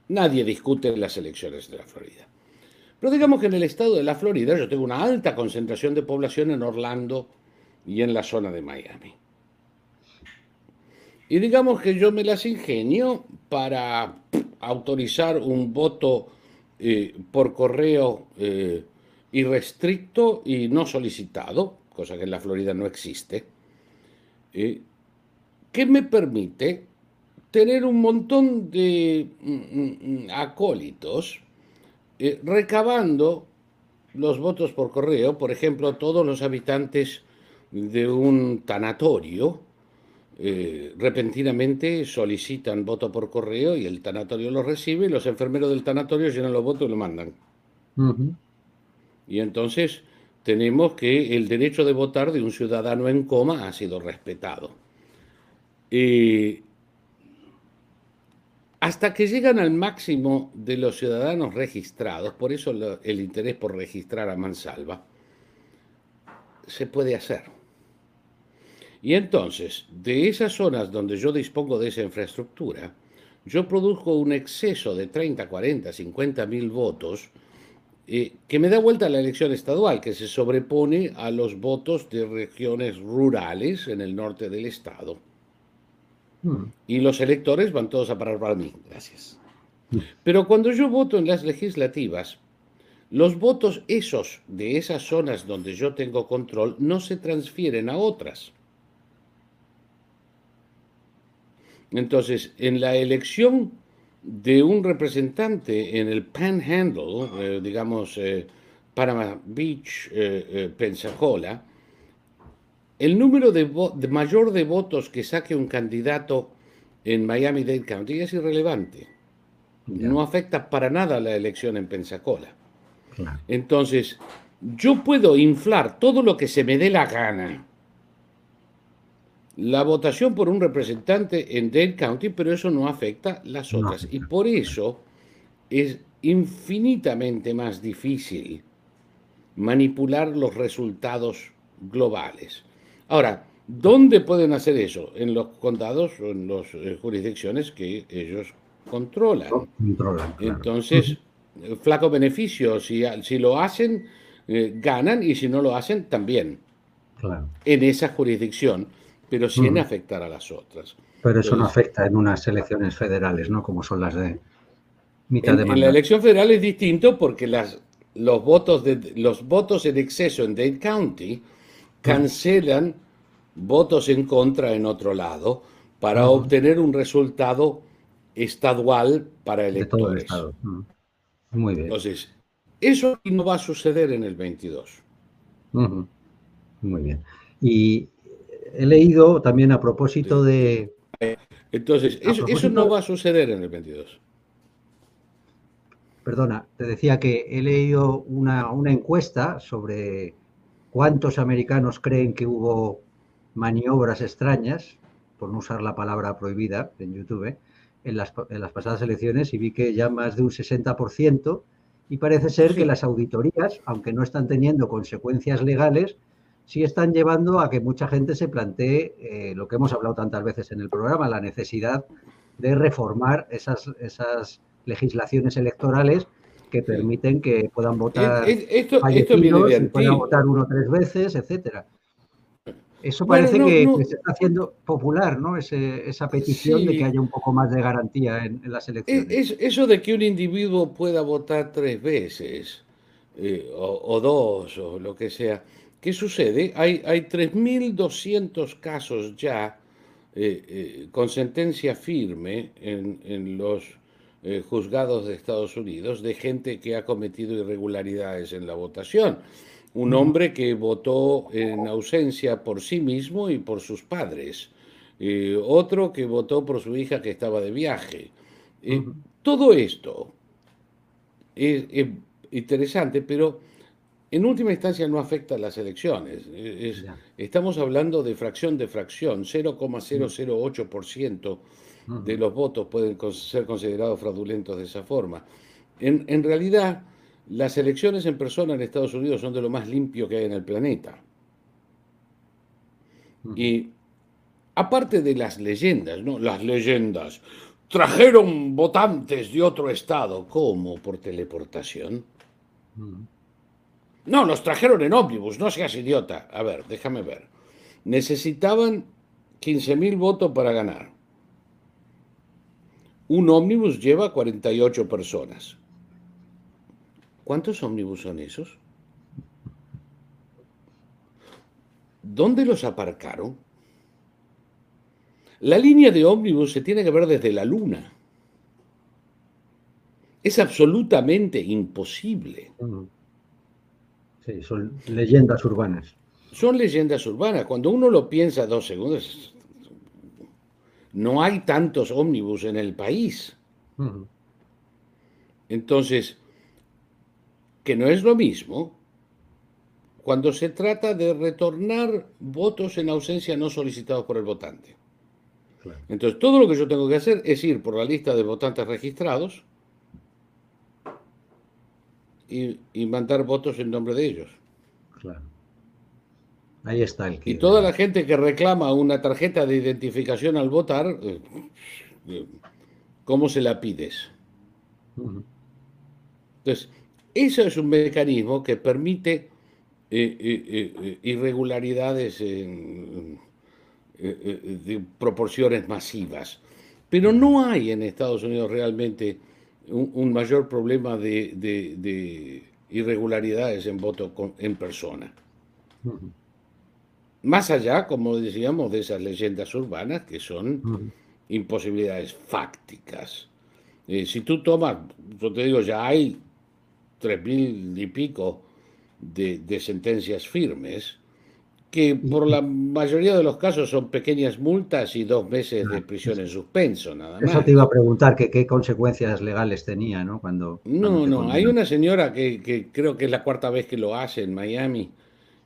[SPEAKER 2] Nadie discute las elecciones de la Florida. Pero digamos que en el estado de la Florida yo tengo una alta concentración de población en Orlando y en la zona de Miami. Y digamos que yo me las ingenio para autorizar un voto eh, por correo eh, irrestricto y no solicitado, cosa que en la Florida no existe, eh, que me permite tener un montón de mm, mm, mm, acólitos eh, recabando los votos por correo, por ejemplo, todos los habitantes de un tanatorio eh, repentinamente solicitan voto por correo y el tanatorio lo recibe y los enfermeros del tanatorio llenan los votos y lo mandan. Y entonces tenemos que el derecho de votar de un ciudadano en coma ha sido respetado. Eh, hasta que llegan al máximo de los ciudadanos registrados, por eso el interés por registrar a mansalva, se puede hacer. Y entonces, de esas zonas donde yo dispongo de esa infraestructura, yo produzco un exceso de 30, 40, 50 mil votos eh, que me da vuelta a la elección estadual, que se sobrepone a los votos de regiones rurales en el norte del estado. Hmm. Y los electores van todos a parar para mí. Gracias. Pero cuando yo voto en las legislativas, los votos esos de esas zonas donde yo tengo control no se transfieren a otras. Entonces, en la elección de un representante en el Panhandle, eh, digamos, eh, Panama Beach, eh, Pensacola, el número de, mayor de votos que saque un candidato en Miami-Dade County es irrelevante. No afecta para nada la elección en Pensacola. Entonces, yo puedo inflar todo lo que se me dé la gana la votación por un representante en Dade County, pero eso no afecta las otras. Y por eso es infinitamente más difícil manipular los resultados globales. Ahora, ¿dónde pueden hacer eso? En los condados o en las eh, jurisdicciones que ellos controlan. Entonces, flaco beneficio. Si, si lo hacen, eh, ganan y si no lo hacen, también. En esa jurisdicción pero sin afectar a las otras.
[SPEAKER 1] Pero eso no afecta en unas elecciones federales, ¿no? Como son las de
[SPEAKER 2] mitad de mandato. En la elección federal es distinto porque las, los, votos de, los votos en exceso en Dade County cancelan votos en contra en otro lado para obtener un resultado estadual para electores.
[SPEAKER 1] Muy bien.
[SPEAKER 2] Entonces, eso no va a suceder en el 22.
[SPEAKER 1] Muy bien. Y he leído también a propósito de...
[SPEAKER 2] Entonces, eso, no va a suceder en el 22.
[SPEAKER 1] Perdona, te decía que he leído una, encuesta sobre cuántos americanos creen que hubo maniobras extrañas, por no usar la palabra prohibida en YouTube, en las, en las pasadas elecciones y vi que ya más de un 60% y parece ser que las auditorías, aunque no están teniendo consecuencias legales, sí están llevando a que mucha gente se plantee eh, lo que hemos hablado tantas veces en el programa, la necesidad de reformar esas, esas legislaciones electorales que permiten que puedan votar
[SPEAKER 2] esto, esto
[SPEAKER 1] puedan votar uno tres veces, etcétera. Eso parece que, se está haciendo popular, ¿no? esa petición de que haya un poco más de garantía en, las elecciones.
[SPEAKER 2] eso de que un individuo pueda votar tres veces, eh, o, dos, o lo que sea, ¿Qué sucede? Hay, hay 3.200 casos ya eh, eh, con sentencia firme en, los eh, juzgados de Estados Unidos de gente que ha cometido irregularidades en la votación. Un hombre que votó en ausencia por sí mismo y por sus padres. otro que votó por su hija que estaba de viaje. Todo esto es interesante, pero en última instancia no afecta a las elecciones. estamos hablando de fracción de fracción, 0,008% de los votos pueden ser considerados fraudulentos de esa forma. En, realidad, las elecciones en persona en Estados Unidos son de lo más limpio que hay en el planeta. Y aparte de las leyendas, ¿no? Las leyendas. Trajeron votantes de otro estado. ¿Cómo? ¿Por teleportación? No, los trajeron en ómnibus, no seas idiota. A ver, déjame ver. Necesitaban 15.000 votos para ganar. Un ómnibus lleva 48 personas. ¿Cuántos ómnibus son esos? ¿Dónde los aparcaron? La línea de ómnibus se tiene que ver desde la luna. Es absolutamente imposible.
[SPEAKER 1] Sí, son leyendas urbanas.
[SPEAKER 2] Son leyendas urbanas. Cuando uno lo piensa dos segundos, no hay tantos ómnibus en el país. Entonces, que no es lo mismo cuando se trata de retornar votos en ausencia no solicitados por el votante. Entonces, todo lo que yo tengo que hacer es ir por la lista de votantes registrados y, mandar votos en nombre de ellos.
[SPEAKER 1] Claro. Ahí está el
[SPEAKER 2] Y toda la gente que reclama una tarjeta de identificación al votar, eh, eh, cómo se la pides. Entonces, eso es un mecanismo que permite eh, eh, eh, irregularidades en, de proporciones masivas. Pero no hay en Estados Unidos realmente un, mayor problema de, irregularidades en voto en persona. Más allá, como decíamos, de esas leyendas urbanas que son imposibilidades fácticas. si tú tomas, yo te digo, ya hay tres mil y pico de, sentencias firmes, que por la mayoría de los casos son pequeñas multas y dos meses de prisión en suspenso, nada más.
[SPEAKER 1] Eso te iba a preguntar, que qué consecuencias legales tenía, ¿no? Cuando,
[SPEAKER 2] no, no, hay una señora que, creo que es la cuarta vez que lo hace en Miami,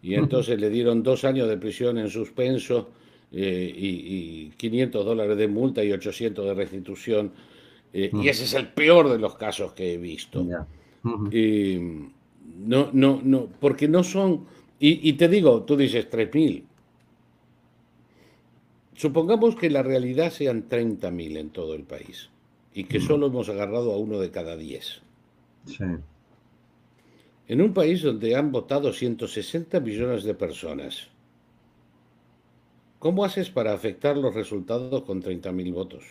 [SPEAKER 2] y entonces le dieron dos años de prisión en suspenso eh, y, 500 dólares de multa y 800 de restitución, eh, y ese es el peor de los casos que he visto. No, no, no, porque no son, y, te digo, tú dices 3.000. Supongamos que la realidad sean 30.000 en todo el país y que solo hemos agarrado a uno de cada 10. Sí. En un país donde han votado 160 millones de personas, ¿cómo haces para afectar los resultados con 30.000 votos?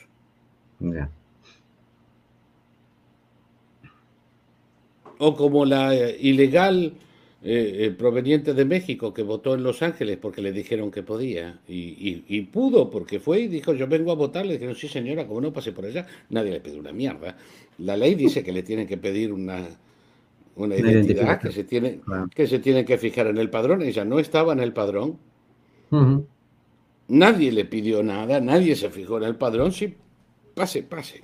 [SPEAKER 2] O como la eh, ilegal eh, eh, proveniente de México que votó en Los Ángeles porque le dijeron que podía y, pudo porque fue y dijo yo vengo a votar, le dijeron sí señora, como no pase por allá, nadie le pide una mierda. La ley dice que le tienen que pedir una, una identidad, que se, tiene, que se tiene que fijar en el padrón, ella no estaba en el padrón. Nadie le pidió nada, nadie se fijó en el padrón, sí, pase, pase.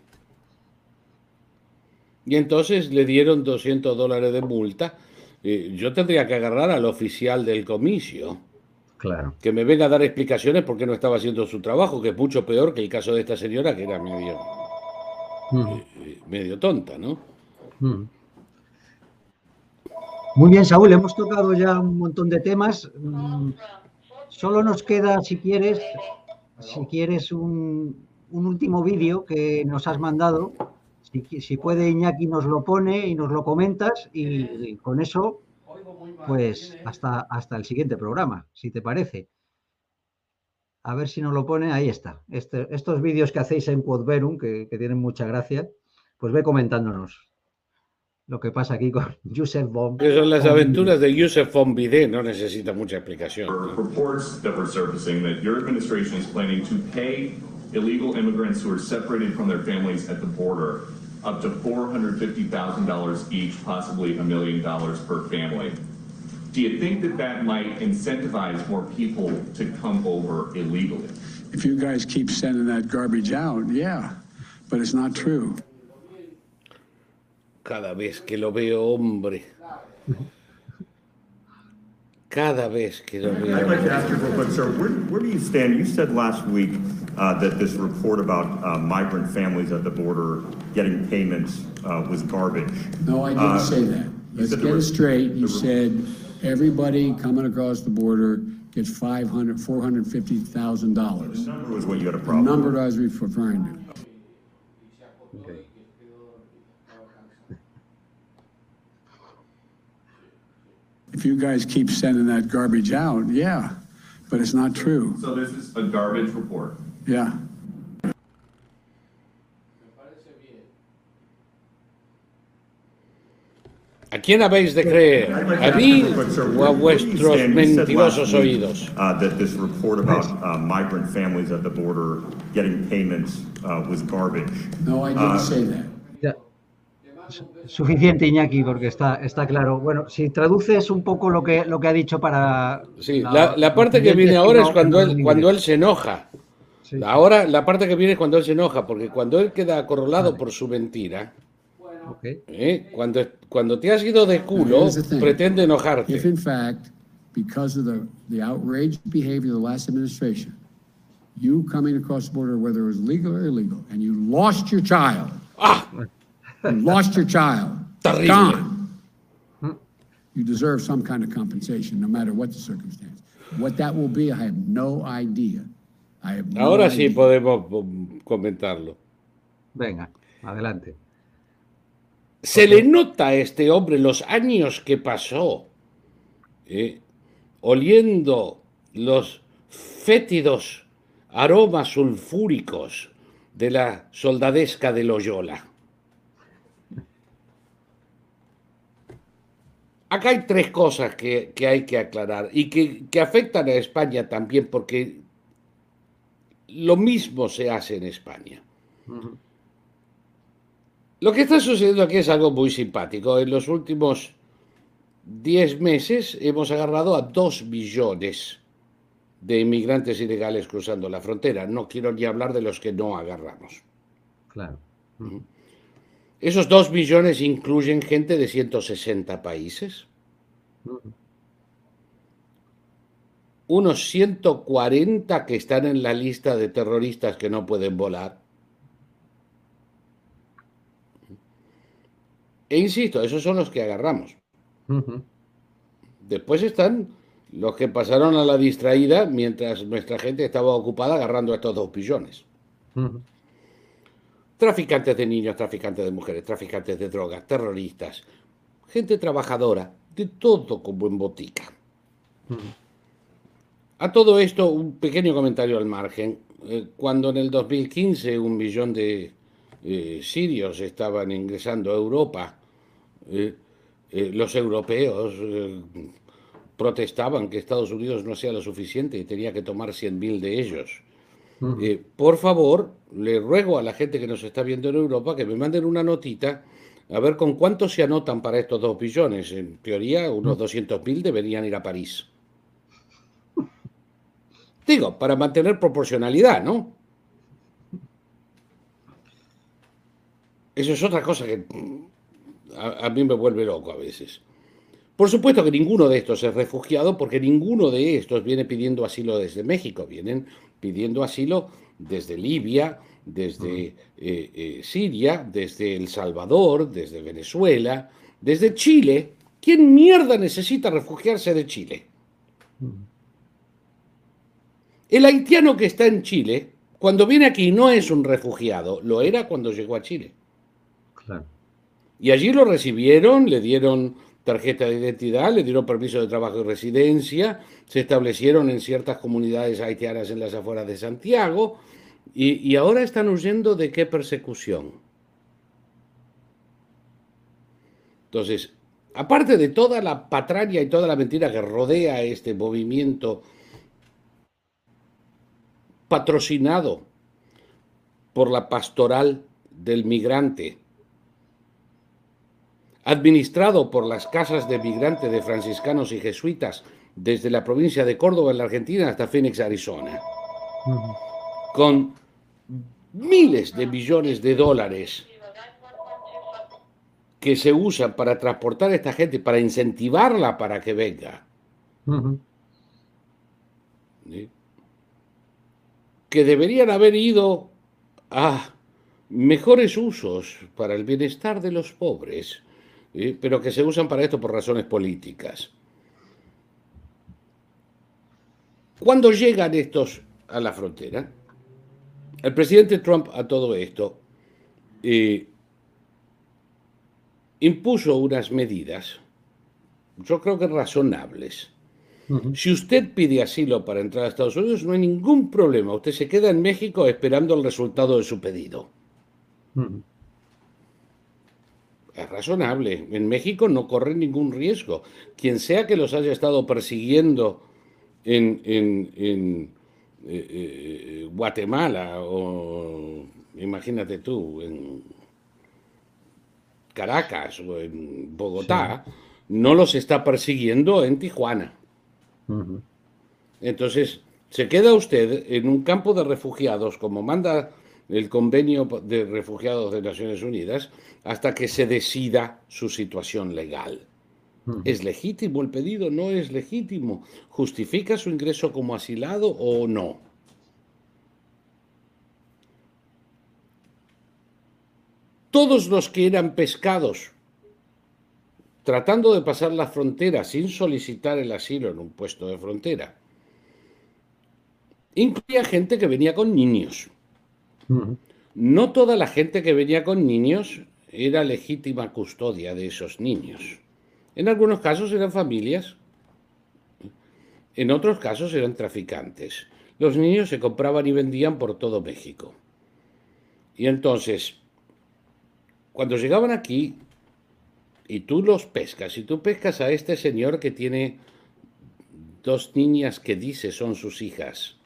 [SPEAKER 2] Y entonces le dieron 200 dólares de multa. Eh, yo tendría que agarrar al oficial del comicio. Claro. Que me venga a dar explicaciones porque no estaba haciendo su trabajo, que es mucho peor que el caso de esta señora, que era medio, eh, eh, medio tonta, ¿no?
[SPEAKER 1] Muy bien, Saúl, hemos tocado ya un montón de temas. Mm, solo nos queda, si quieres, si quieres un, último vídeo que nos has mandado si, puede Iñaki nos lo pone y nos lo comentas y, con eso, pues hasta, hasta el siguiente programa, si te parece. A ver si nos lo pone, ahí está. Este, estos vídeos que hacéis en Quodverum, que, que tienen mucha gracia, pues ve comentándonos lo que pasa aquí con Yusef Von.
[SPEAKER 2] son las aventuras de Yusef Von Bide, no necesita mucha explicación. illegal immigrants who are separated from their families at the border up to $450,000 each, possibly a million dollars per family. Do you think that that might incentivize more people to come over illegally?
[SPEAKER 3] If you guys keep sending that garbage out, yeah, but it's not true.
[SPEAKER 2] Cada vez que lo veo, hombre. Cada vez que lo veo.
[SPEAKER 5] I'd like to ask you real quick, sir, where, where do you stand? You said last week uh, that this report about uh, migrant families at the border getting payments uh, was garbage.
[SPEAKER 3] No, I didn't uh, say that. Let's get it straight. You said everybody coming across the border gets $500, $450,000. The
[SPEAKER 5] number was what you had a problem
[SPEAKER 3] The number I was referring to. If you guys keep sending that garbage out, yeah, but it's not true.
[SPEAKER 5] So this is a garbage report?
[SPEAKER 3] Yeah.
[SPEAKER 2] ¿A quién habéis de creer? ¿A mí o a vuestros mentirosos oídos?
[SPEAKER 5] Uh, that this report about uh, migrant families at the border getting payments uh, was garbage.
[SPEAKER 3] No, I didn't say that.
[SPEAKER 1] Suficiente, Iñaki, porque está, está claro. Bueno, si traduces un poco lo que, lo que ha dicho para...
[SPEAKER 2] Sí, la, la, parte que viene ahora es cuando él, cuando él se enoja. Ahora, la parte que viene es cuando él se enoja, porque cuando él queda acorralado por su mentira, ¿eh? cuando, cuando te has ido de culo, pretende enojarte.
[SPEAKER 3] If in fact, because of the, the outraged behavior of the last administration, you coming across the border, whether it was legal or illegal, and you lost your child, ah! You lost your child. Terrible. Gone. You deserve some kind of compensation, no matter what the circumstance. What that will be, I have no idea. I have no
[SPEAKER 2] Ahora idea. sí podemos comentarlo.
[SPEAKER 1] Venga, adelante.
[SPEAKER 2] Se le nota a este hombre los años que pasó eh, oliendo los fétidos aromas sulfúricos de la soldadesca de Loyola. Acá hay tres cosas que, hay que aclarar y que, afectan a España también porque lo mismo se hace en España. Lo que está sucediendo aquí es algo muy simpático. En los últimos 10 meses hemos agarrado a 2 millones de inmigrantes ilegales cruzando la frontera. No quiero ni hablar de los que no agarramos.
[SPEAKER 1] Claro.
[SPEAKER 2] Esos 2 millones incluyen gente de 160 países. Unos 140 que están en la lista de terroristas que no pueden volar. E insisto, esos son los que agarramos. Después están los que pasaron a la distraída mientras nuestra gente estaba ocupada agarrando a estos dos billones. Traficantes de niños, traficantes de mujeres, traficantes de drogas, terroristas, gente trabajadora, de todo como en botica. A todo esto, un pequeño comentario al margen. Eh, cuando en el 2015 un millón de eh, sirios estaban ingresando a Europa, eh, los europeos protestaban que Estados Unidos no hacía lo suficiente y tenía que tomar 100.000 de ellos. Eh, por favor, le ruego a la gente que nos está viendo en Europa que me manden una notita a ver con cuánto se anotan para estos dos billones. En teoría, unos 200.000 deberían ir a París. Digo, para mantener proporcionalidad, ¿no? Eso es otra cosa que a mí me vuelve loco a veces. Por supuesto que ninguno de estos es refugiado porque ninguno de estos viene pidiendo asilo desde México, vienen pidiendo asilo desde Libia, desde eh, eh, Siria, desde El Salvador, desde Venezuela, desde Chile. ¿Quién mierda necesita refugiarse de Chile? El haitiano que está en Chile, cuando viene aquí no es un refugiado, lo era cuando llegó a Chile. Y allí lo recibieron, le dieron tarjeta de identidad, le dieron permiso de trabajo y residencia, se establecieron en ciertas comunidades haitianas en las afueras de Santiago y, ahora están huyendo de qué persecución. Entonces, aparte de toda la patraña y toda la mentira que rodea este movimiento patrocinado por la pastoral del migrante, administrado por las casas de migrantes de franciscanos y jesuitas desde la provincia de Córdoba en la Argentina hasta Phoenix, Arizona, con miles de millones de dólares que se usan para transportar a esta gente, para incentivarla para que venga. Que deberían haber ido a mejores usos para el bienestar de los pobres pero que se usan para esto por razones políticas. Cuando llegan estos a la frontera, el presidente Trump a todo esto eh, impuso unas medidas, yo creo que razonables. Si usted pide asilo para entrar a Estados Unidos, no hay ningún problema. Usted se queda en México esperando el resultado de su pedido es razonable. En México no corren ningún riesgo. Quien sea que los haya estado persiguiendo en, eh, eh, Guatemala o imagínate tú, en Caracas o en Bogotá, no los está persiguiendo en Tijuana. Entonces, se queda usted en un campo de refugiados, como manda el convenio de refugiados de Naciones Unidas hasta que se decida su situación legal. ¿Es legítimo el pedido? ¿No es legítimo? ¿Justifica su ingreso como asilado o no? Todos los que eran pescados tratando de pasar la frontera sin solicitar el asilo en un puesto de frontera, incluía gente que venía con niños no toda la gente que venía con niños era legítima custodia de esos niños. En algunos casos eran familias, en otros casos eran traficantes. Los niños se compraban y vendían por todo México. Y entonces, cuando llegaban aquí, y tú los pescas, y tú pescas a este señor que tiene dos niñas que dice son sus hijas,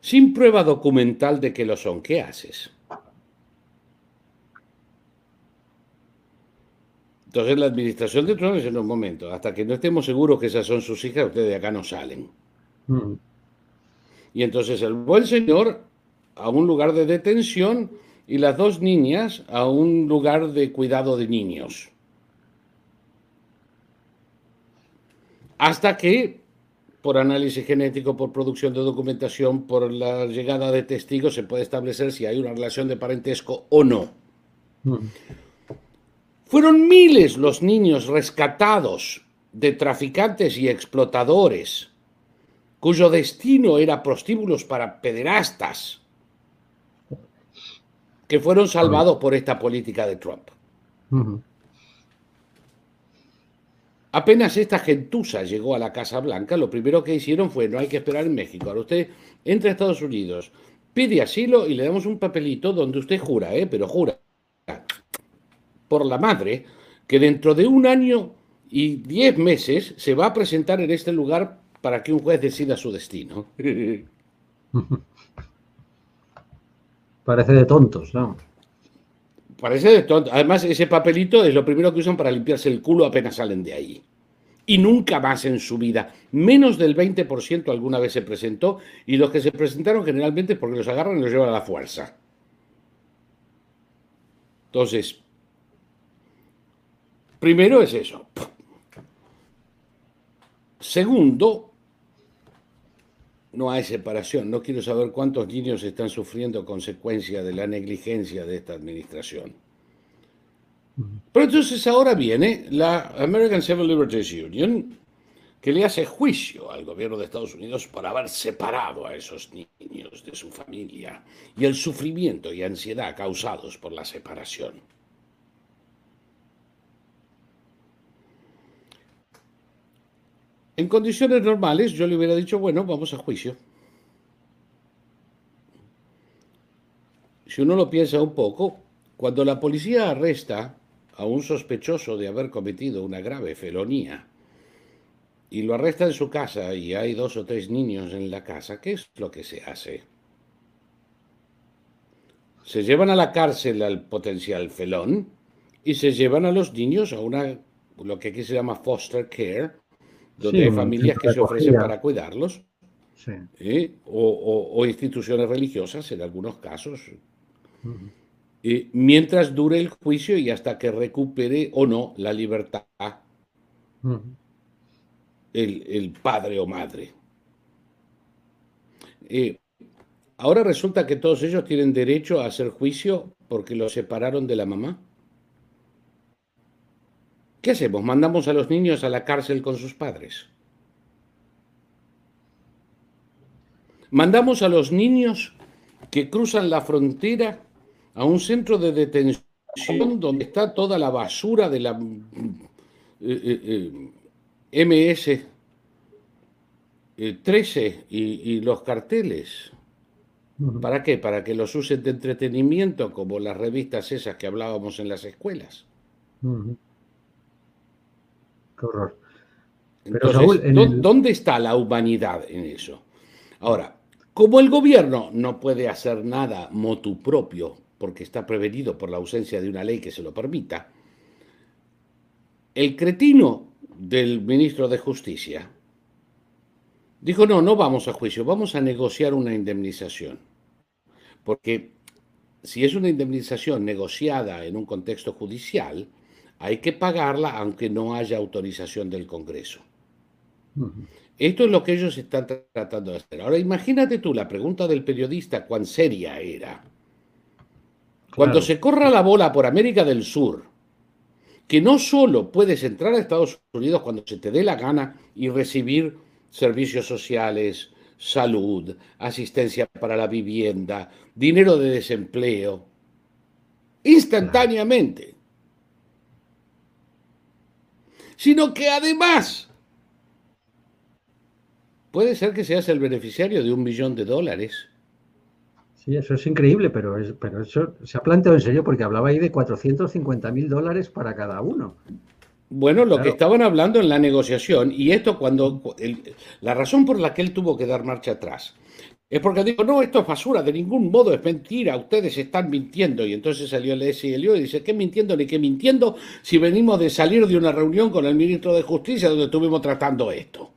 [SPEAKER 2] sin prueba documental de que lo son, ¿qué haces? Entonces la administración de Trump es en un momento, hasta que no estemos seguros que esas son sus hijas, ustedes de acá no salen. Mm. Y entonces el buen señor a un lugar de detención y las dos niñas a un lugar de cuidado de niños. Hasta que, por análisis genético, por producción de documentación, por la llegada de testigos, se puede establecer si hay una relación de parentesco o no. Mm. Fueron miles los niños rescatados de traficantes y explotadores, cuyo destino era prostíbulos para pederastas, que fueron salvados por esta política de Trump. Apenas esta gentuza llegó a la Casa Blanca, lo primero que hicieron fue, no hay que esperar en México, ahora usted entra a Estados Unidos, pide asilo y le damos un papelito donde usted jura, ¿eh? pero jura por la madre que dentro de un año y diez meses se va a presentar en este lugar para que un juez decida su destino.
[SPEAKER 1] Parece de tontos, ¿no?
[SPEAKER 2] Parece de tontos. Además, ese papelito es lo primero que usan para limpiarse el culo apenas salen de ahí. Y nunca más en su vida. Menos del 20% alguna vez se presentó y los que se presentaron generalmente porque los agarran y los llevan a la fuerza. Entonces, Primero es eso. Segundo, no hay separación. No quiero saber cuántos niños están sufriendo consecuencia de la negligencia de esta administración. Pero entonces ahora viene la American Civil Liberties Union, que le hace juicio al gobierno de Estados Unidos por haber separado a esos niños de su familia y el sufrimiento y ansiedad causados por la separación. En condiciones normales yo le hubiera dicho, bueno, vamos a juicio. Si uno lo piensa un poco, cuando la policía arresta a un sospechoso de haber cometido una grave felonía y lo arresta en su casa y hay dos o tres niños en la casa, ¿qué es lo que se hace? Se llevan a la cárcel al potencial felón y se llevan a los niños a una, lo que aquí se llama foster care, donde hay familias que se ofrecen para cuidarlos, ¿eh? o, instituciones religiosas en algunos casos, eh, mientras dure el juicio y hasta que recupere o no la libertad el, padre o madre. Eh, ahora resulta que todos ellos tienen derecho a hacer juicio porque los separaron de la mamá. ¿Qué hacemos? ¿Mandamos a los niños a la cárcel con sus padres? ¿Mandamos a los niños que cruzan la frontera a un centro de detención donde está toda la basura de la eh, eh, eh, MS 13 y, los carteles? ¿Para qué? Para que los usen de entretenimiento como las revistas esas que hablábamos en las escuelas
[SPEAKER 1] horror.
[SPEAKER 2] ¿dónde está la humanidad en eso? Ahora, como el gobierno no puede hacer nada motu propio, porque está prevenido por la ausencia de una ley que se lo permita, el cretino del ministro de Justicia dijo, no, no vamos a juicio, vamos a negociar una indemnización. Porque si es una indemnización negociada en un contexto judicial, hay que pagarla aunque no haya autorización del Congreso. Esto es lo que ellos están tratando de hacer. Ahora imagínate tú la pregunta del periodista, cuán seria era. Cuando se corra la bola por América del Sur, que no solo puedes entrar a Estados Unidos cuando se te dé la gana y recibir servicios sociales, salud, asistencia para la vivienda, dinero de desempleo, instantáneamente. Sino que además puede ser que seas el beneficiario de un millón de dólares.
[SPEAKER 1] Sí, eso es increíble, pero, pero eso se ha planteado en serio porque hablaba ahí de 450 mil dólares para cada uno.
[SPEAKER 2] Bueno, lo que estaban hablando en la negociación, y esto cuando la razón por la que él tuvo que dar marcha atrás, es porque dijo, no, esto es basura, de ningún modo es mentira, ustedes están mintiendo. Y entonces salió el SLO y dice, ¿qué mintiendo ni qué mintiendo si venimos de salir de una reunión con el ministro de Justicia donde estuvimos tratando esto?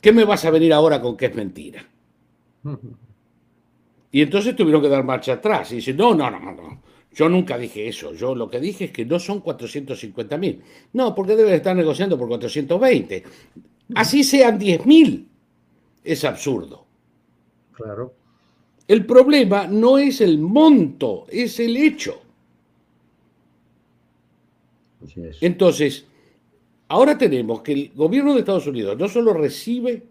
[SPEAKER 2] ¿Qué me vas a venir ahora con que es mentira? Y entonces tuvieron que dar marcha atrás. Y dice, no, no, no, no. Yo nunca dije eso. Yo lo que dije es que no son 450 mil. No, porque deben estar negociando por 420. Así sean 10 mil. Es absurdo.
[SPEAKER 1] Claro.
[SPEAKER 2] El problema no es el monto, es el hecho. Entonces, ahora tenemos que el gobierno de Estados Unidos no solo recibe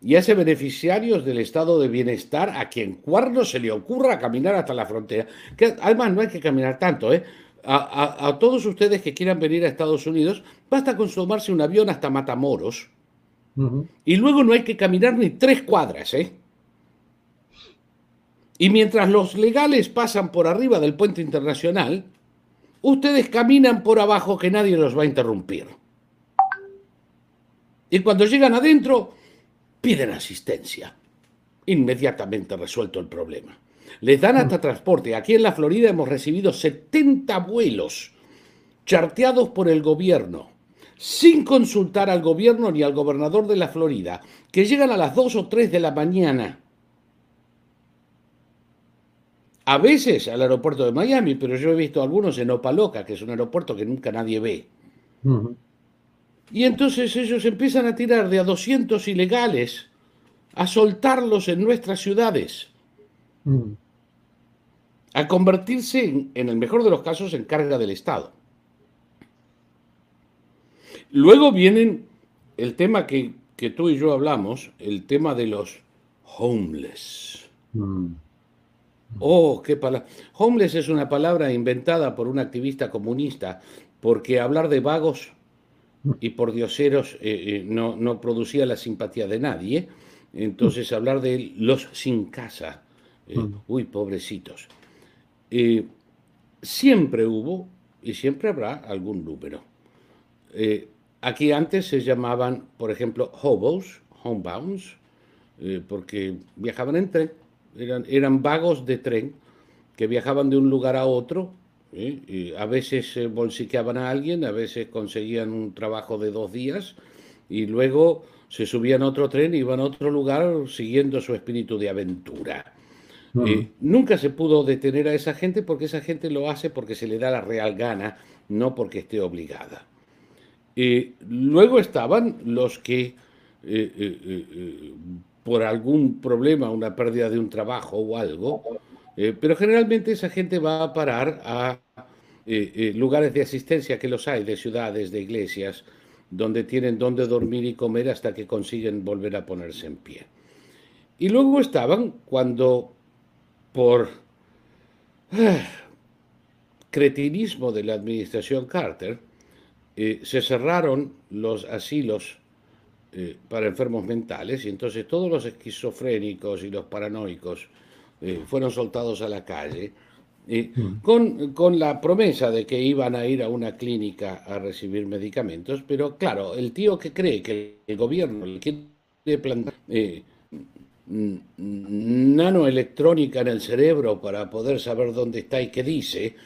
[SPEAKER 2] y hace beneficiarios del estado de bienestar a quien cuarno se le ocurra caminar hasta la frontera. Que además no hay que caminar tanto, ¿eh? A, todos ustedes que quieran venir a Estados Unidos, basta con tomarse un avión hasta Matamoros y luego no hay que caminar ni tres cuadras, ¿eh? Y mientras los legales pasan por arriba del puente internacional, ustedes caminan por abajo que nadie los va a interrumpir. Y cuando llegan adentro, piden asistencia. Inmediatamente resuelto el problema. Les dan hasta transporte. Aquí en la Florida hemos recibido 70 vuelos charteados por el gobierno, sin consultar al gobierno ni al gobernador de la Florida, que llegan a las 2 o 3 de la mañana. A veces al aeropuerto de Miami, pero yo he visto algunos en Opaloca, que es un aeropuerto que nunca nadie ve. Y entonces ellos empiezan a tirar de a 200 ilegales, a soltarlos en nuestras ciudades, a convertirse, en, el mejor de los casos, en carga del Estado. Luego vienen el tema que, tú y yo hablamos, el tema de los homeless. Mm. Oh, qué palabra. Homeless es una palabra inventada por un activista comunista, porque hablar de vagos y por dioseros eh, eh, no, no, producía la simpatía de nadie. Entonces hablar de los sin casa, eh, uy, pobrecitos. siempre hubo y siempre habrá algún número. aquí antes se llamaban, por ejemplo, hobos, homebounds, porque viajaban en tren, eran, eran vagos de tren que viajaban de un lugar a otro a veces bolsiqueaban a alguien, a veces conseguían un trabajo de dos días y luego se subían a otro tren y iban a otro lugar siguiendo su espíritu de aventura. nunca se pudo detener a esa gente porque esa gente lo hace porque se le da la real gana, no porque esté obligada. luego estaban los que eh, eh, eh, por algún problema, una pérdida de un trabajo o algo, pero generalmente esa gente va a parar a eh, eh, lugares de asistencia que los hay, de ciudades, de iglesias, donde tienen donde dormir y comer hasta que consiguen volver a ponerse en pie. Y luego estaban cuando, por ah, cretinismo de la administración Carter, eh, se cerraron los asilos para enfermos mentales y entonces todos los esquizofrénicos y los paranoicos fueron soltados a la calle Mm. con, la promesa de que iban a ir a una clínica a recibir medicamentos, pero claro, el tío que cree que el gobierno le quiere plantar eh, nanoelectrónica en el cerebro para poder saber dónde está y qué dice,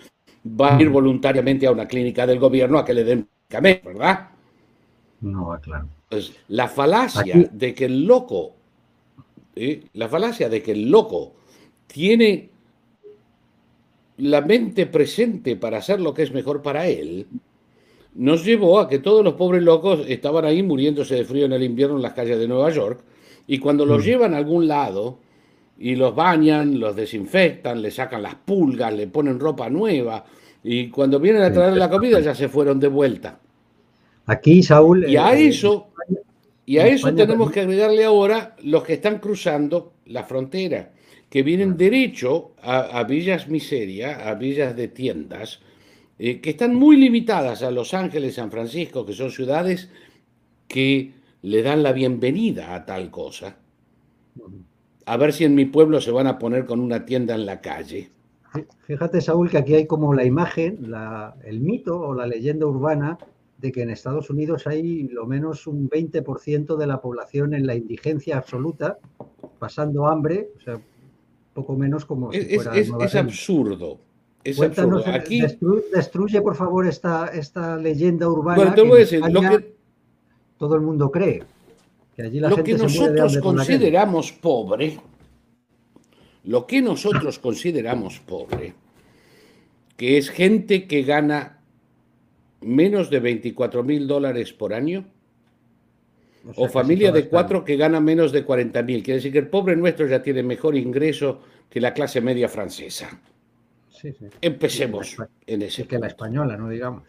[SPEAKER 2] va a ir mm. voluntariamente a una clínica del gobierno a que le den medicamentos, ¿verdad?
[SPEAKER 1] No, claro.
[SPEAKER 2] La falacia de que el loco, ¿eh? la falacia de que el loco tiene la mente presente para hacer lo que es mejor para él, nos llevó a que todos los pobres locos estaban ahí muriéndose de frío en el invierno en las calles de Nueva York, y cuando los mm. llevan a algún lado y los bañan, los desinfectan, le sacan las pulgas, le ponen ropa nueva, y cuando vienen a traer la comida ya se fueron de vuelta.
[SPEAKER 1] Aquí, Saúl...
[SPEAKER 2] Y a eh, eso... Y a eso tenemos que agregarle ahora los que están cruzando la frontera, que vienen derecho a, villas miseria, a villas de tiendas, eh, que están muy limitadas a Los Ángeles, San Francisco, que son ciudades que le dan la bienvenida a tal cosa. A ver si en mi pueblo se van a poner con una tienda en la calle.
[SPEAKER 1] Fíjate, Saúl, que aquí hay como la imagen, el mito o la leyenda urbana de que en Estados Unidos hay lo menos un 20% de la población en la indigencia absoluta, pasando hambre, o sea, poco menos como
[SPEAKER 2] es, si fuera es, absurdo. Es absurdo. Aquí...
[SPEAKER 1] destruye, por favor, esta, esta leyenda urbana. que todo el mundo cree.
[SPEAKER 2] Que allí la lo que nosotros consideramos pobre, lo que nosotros consideramos pobre, que es gente que gana menos de 24 mil dólares por año, o, familia de cuatro que gana menos de 40 mil. Quiere decir que el pobre nuestro ya tiene mejor ingreso que la clase media francesa. Empecemos en ese.
[SPEAKER 1] Que la española, no digamos.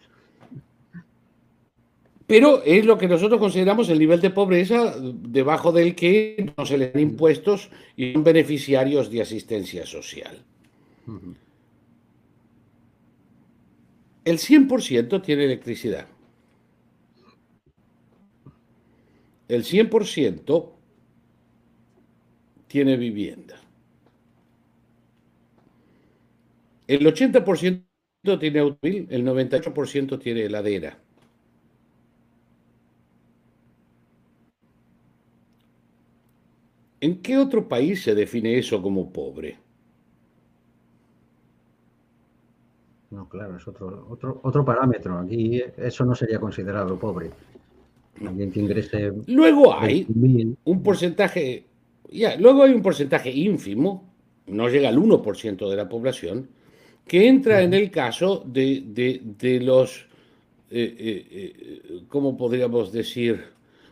[SPEAKER 2] Pero es lo que nosotros consideramos el nivel de pobreza debajo del que no se le dan impuestos y son beneficiarios de asistencia social. El 100% tiene electricidad. El 100% tiene vivienda. El 80% tiene automóvil, el 98% tiene heladera. ¿En qué otro país se define eso como pobre?
[SPEAKER 1] No, claro, es otro, otro, otro parámetro. Aquí eso no sería considerado pobre. Alguien que ingrese.
[SPEAKER 2] Luego hay un porcentaje, ya, luego hay un porcentaje ínfimo, no llega al 1% de la población, que entra en el caso de, los, eh, eh, eh, ¿cómo podríamos decir?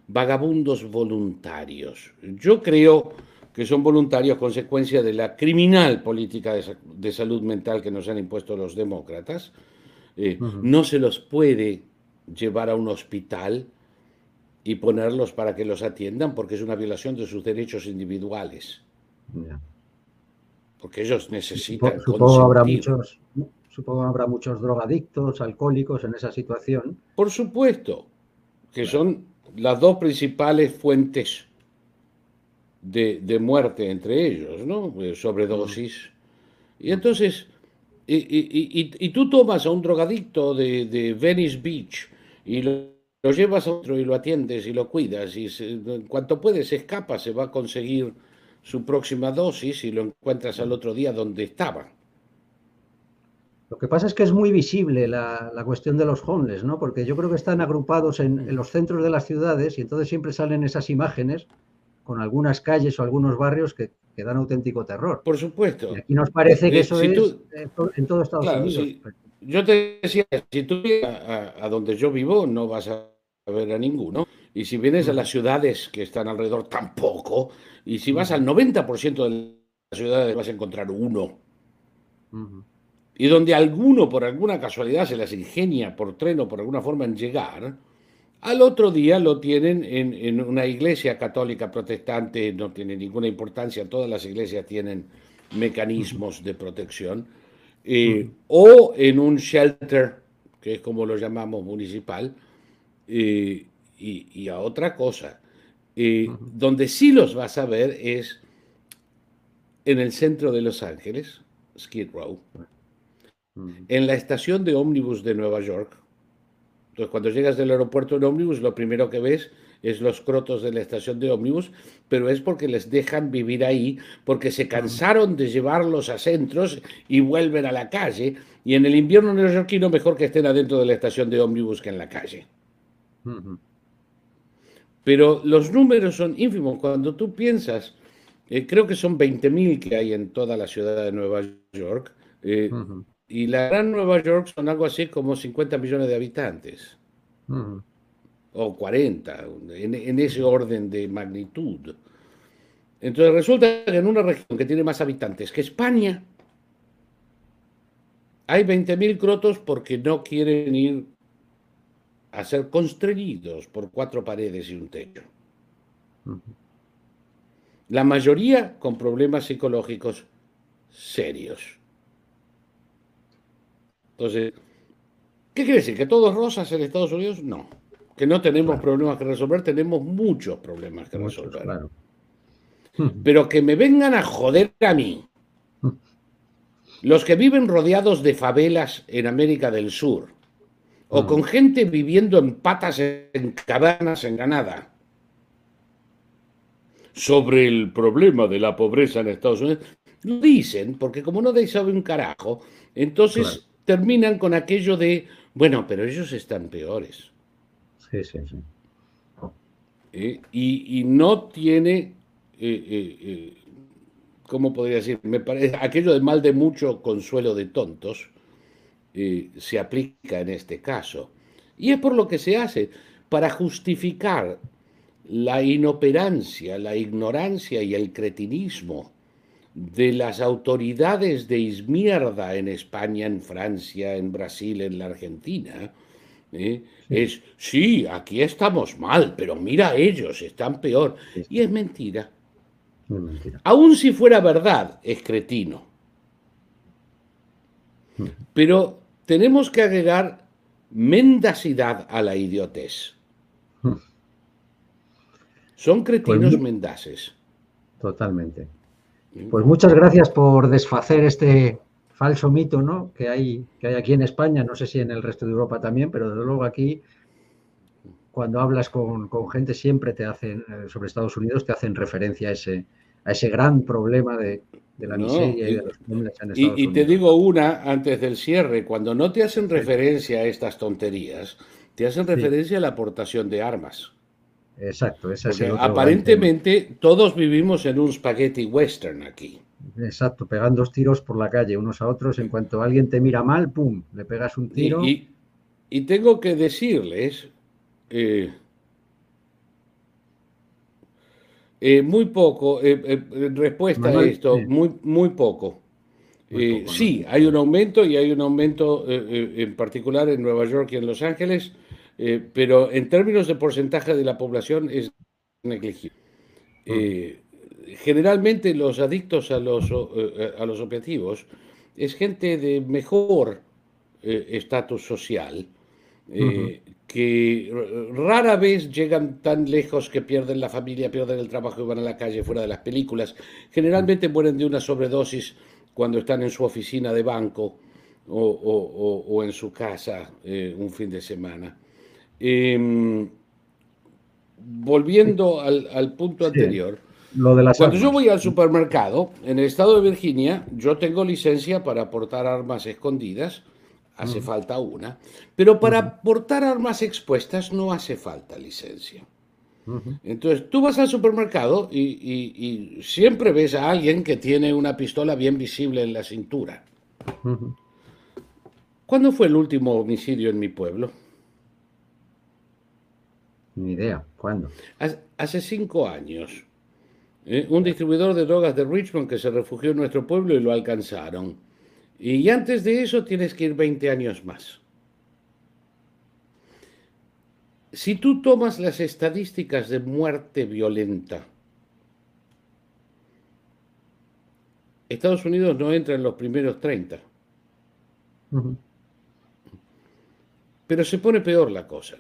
[SPEAKER 2] Vagabundos voluntarios. Yo creo que son voluntarios consecuencia de la criminal política de, salud mental que nos han impuesto los demócratas. Eh, no se los puede llevar a un hospital y ponerlos para que los atiendan porque es una violación de sus derechos individuales. Porque ellos necesitan.
[SPEAKER 1] Supongo, habrá muchos, supongo habrá muchos drogadictos, alcohólicos en esa situación.
[SPEAKER 2] Por supuesto, que son las dos principales fuentes de, muerte entre ellos, ¿no? Eh, sobredosis. Y entonces, y, tú tomas a un drogadicto de, Venice Beach y lo, llevas a otro y lo atiendes y lo cuidas y en cuanto puede se escapa, se va a conseguir su próxima dosis y lo encuentras al otro día donde estaba.
[SPEAKER 1] Lo que pasa es que es muy visible la, cuestión de los homeless, ¿no? Porque yo creo que están agrupados en, en, los centros de las ciudades y entonces siempre salen esas imágenes con algunas calles o algunos barrios que, dan auténtico terror.
[SPEAKER 2] Por supuesto.
[SPEAKER 1] Y nos parece que eso es en todo Estados Unidos.
[SPEAKER 2] yo te decía, si tú vienes a, donde yo vivo, no vas a ver a ninguno. Y si vienes a las ciudades que están alrededor, tampoco. Y si vas al 90% de las ciudades, vas a encontrar uno. Y donde alguno, por alguna casualidad, se las ingenia por tren o por alguna forma en llegar, al otro día lo tienen en, una iglesia católica protestante, no tiene ninguna importancia, todas las iglesias tienen mecanismos de protección, eh, o en un shelter, que es como lo llamamos municipal, eh, y, a otra cosa. Eh, donde sí los vas a ver es en el centro de Los Ángeles, Skid Row, en la estación de ómnibus de Nueva York, entonces, cuando llegas del aeropuerto en ómnibus, lo primero que ves es los crotos de la estación de ómnibus, pero es porque les dejan vivir ahí, porque se cansaron de llevarlos a centros y vuelven a la calle. Y en el invierno neoyorquino mejor que estén adentro de la estación de ómnibus que en la calle. Pero los números son ínfimos. Cuando tú piensas, eh, creo que son 20.000 que hay en toda la ciudad de Nueva York. Eh, y la Gran Nueva York son algo así como 50 millones de habitantes. O 40, en, ese orden de magnitud. Entonces resulta que en una región que tiene más habitantes que España, hay 20.000 crotos porque no quieren ir a ser constreñidos por cuatro paredes y un techo. La mayoría con problemas psicológicos serios. Entonces, ¿qué quiere decir? ¿Que todos rosas en Estados Unidos? No. Que no tenemos problemas que resolver, tenemos muchos problemas que resolver. Pero que me vengan a joder a mí. Los que viven rodeados de favelas en América del Sur, o con gente viviendo en patas en cabanas en Granada, sobre el problema de la pobreza en Estados Unidos, lo dicen, porque como no sabe un carajo, entonces terminan con aquello de, bueno, pero ellos están peores.
[SPEAKER 1] Sí, sí, sí.
[SPEAKER 2] Eh, y, no tiene, eh, eh, ¿cómo podría decir? Me parece, aquello de mal de mucho consuelo de tontos se aplica en este caso. Y es por lo que se hace, para justificar la inoperancia, la ignorancia y el cretinismo de las autoridades de izmierda en España, en Francia, en Brasil, en la Argentina, ¿eh? es, sí, aquí estamos mal, pero mira ellos, están peor. Y es mentira. mentira. Aún si fuera verdad, es cretino. Mm. Pero tenemos que agregar mendacidad a la idiotez. Mm. Son cretinos pues mendaces.
[SPEAKER 1] Totalmente. Pues muchas gracias por desfacer este falso mito ¿no? que, hay, que hay aquí en España, no sé si en el resto de Europa también, pero desde luego aquí, cuando hablas con, gente, siempre te hacen, eh, sobre Estados Unidos, te hacen referencia a ese, a ese gran problema de, la miseria y, de los
[SPEAKER 2] problemas en Estados Unidos. Y te digo una antes del cierre, cuando no te hacen referencia a estas tonterías, te hacen referencia a la aportación de armas.
[SPEAKER 1] Exacto, esa es
[SPEAKER 2] Aparentemente todos vivimos en un spaghetti western aquí.
[SPEAKER 1] Exacto, pegando tiros por la calle unos a otros. En cuanto alguien te mira mal, ¡pum! Le pegas un tiro.
[SPEAKER 2] Y, tengo que decirles, eh, eh, muy poco, eh, en respuesta a esto, muy, muy poco. sí, hay un aumento y hay un aumento en particular en Nueva York y en Los Ángeles eh, pero en términos de porcentaje de la población es negligible. Mm. Eh, generalmente los adictos a los, eh, a los opiativos es gente de mejor estatus social, que rara vez llegan tan lejos que pierden la familia, pierden el trabajo y van a la calle fuera de las películas. Generalmente mueren de una sobredosis cuando están en su oficina de banco o en su casa un fin de semana. Em, volviendo al, punto anterior, cuando yo voy al supermercado, en el estado de Virginia, yo tengo licencia para portar armas escondidas, hace falta una, pero para portar armas expuestas no hace falta licencia. Entonces tú vas al supermercado y, siempre ves a alguien que tiene una pistola bien visible en la cintura. ¿Cuándo fue el último homicidio en mi pueblo?
[SPEAKER 1] Ni idea. ¿Cuándo?
[SPEAKER 2] Hace cinco años. ¿eh? un distribuidor de drogas de Richmond que se refugió en nuestro pueblo y lo alcanzaron. Y antes de eso tienes que ir 20 años más. Si tú tomas las estadísticas de muerte violenta, Estados Unidos no entra en los primeros 30. Pero se pone peor la cosa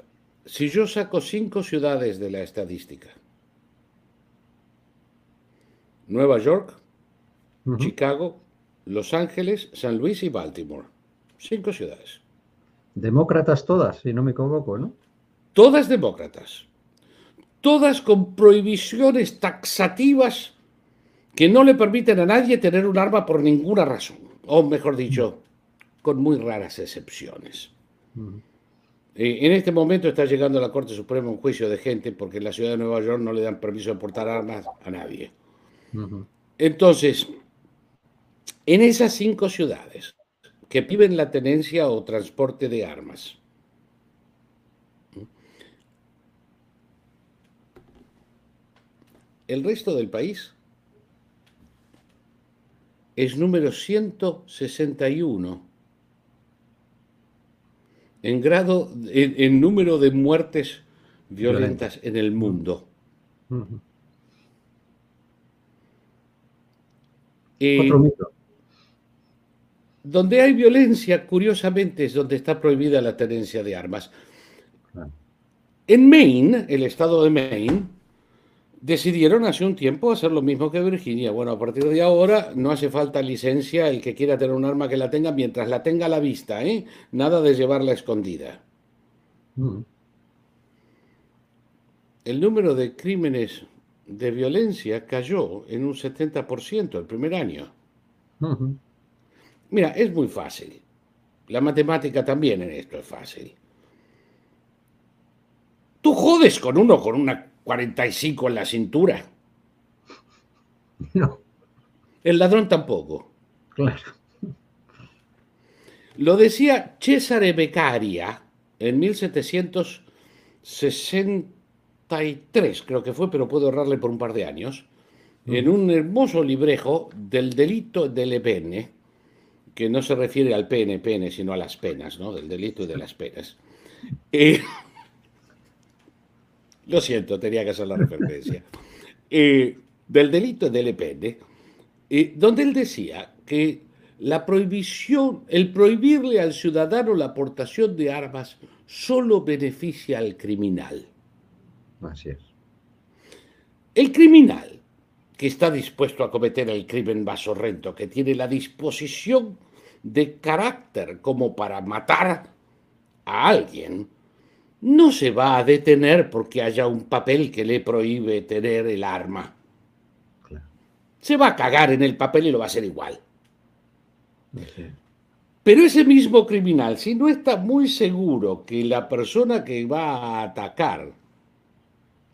[SPEAKER 2] si yo saco cinco ciudades de la estadística, Nueva York, Chicago, Los Ángeles, San Luis y Baltimore. Cinco ciudades.
[SPEAKER 1] Demócratas todas, si no me equivoco, ¿no?
[SPEAKER 2] Todas demócratas. Todas con prohibiciones taxativas que no le permiten a nadie tener un arma por ninguna razón. O mejor dicho, con muy raras excepciones. Eh, en este momento está llegando a la Corte Suprema un juicio de gente porque en la ciudad de Nueva York no le dan permiso de portar armas a nadie. Entonces, en esas cinco ciudades que viven la tenencia o transporte de armas, el resto del país es número 161 en grado, en, número de muertes violentas en el mundo. Otro mito. Donde hay violencia, curiosamente, es donde está prohibida la tenencia de armas. En Maine, el estado de Maine, decidieron hace un tiempo hacer lo mismo que Virginia. Bueno, a partir de ahora no hace falta licencia el que quiera tener un arma que la tenga mientras la tenga a la vista, ¿eh? Nada de llevarla escondida. Mm. El número de crímenes de violencia cayó en un 70% el primer año. Mira, es muy fácil. La matemática también en esto es fácil. Tú jodes con uno con una 45 en la cintura. No. El ladrón tampoco. Claro. Lo decía Cesare Beccaria en 1763, creo que fue, pero puedo errarle por un par de años, en un hermoso librejo del delito del pene, que no se refiere al pene, pene, sino a las penas, ¿no? Del delito y de las penas. Eh, lo siento, tenía que hacer la referencia. Eh, del delito del pene, eh, donde él decía que la prohibición, el prohibirle al ciudadano la aportación de armas solo beneficia al criminal.
[SPEAKER 1] Así es.
[SPEAKER 2] El criminal que está dispuesto a cometer el crimen más horrendo, que tiene la disposición de carácter como para matar a alguien, no se va a detener porque haya un papel que le prohíbe tener el arma. Se va a cagar en el papel y lo va a hacer igual. Pero ese mismo criminal, si no está muy seguro que la persona que va a atacar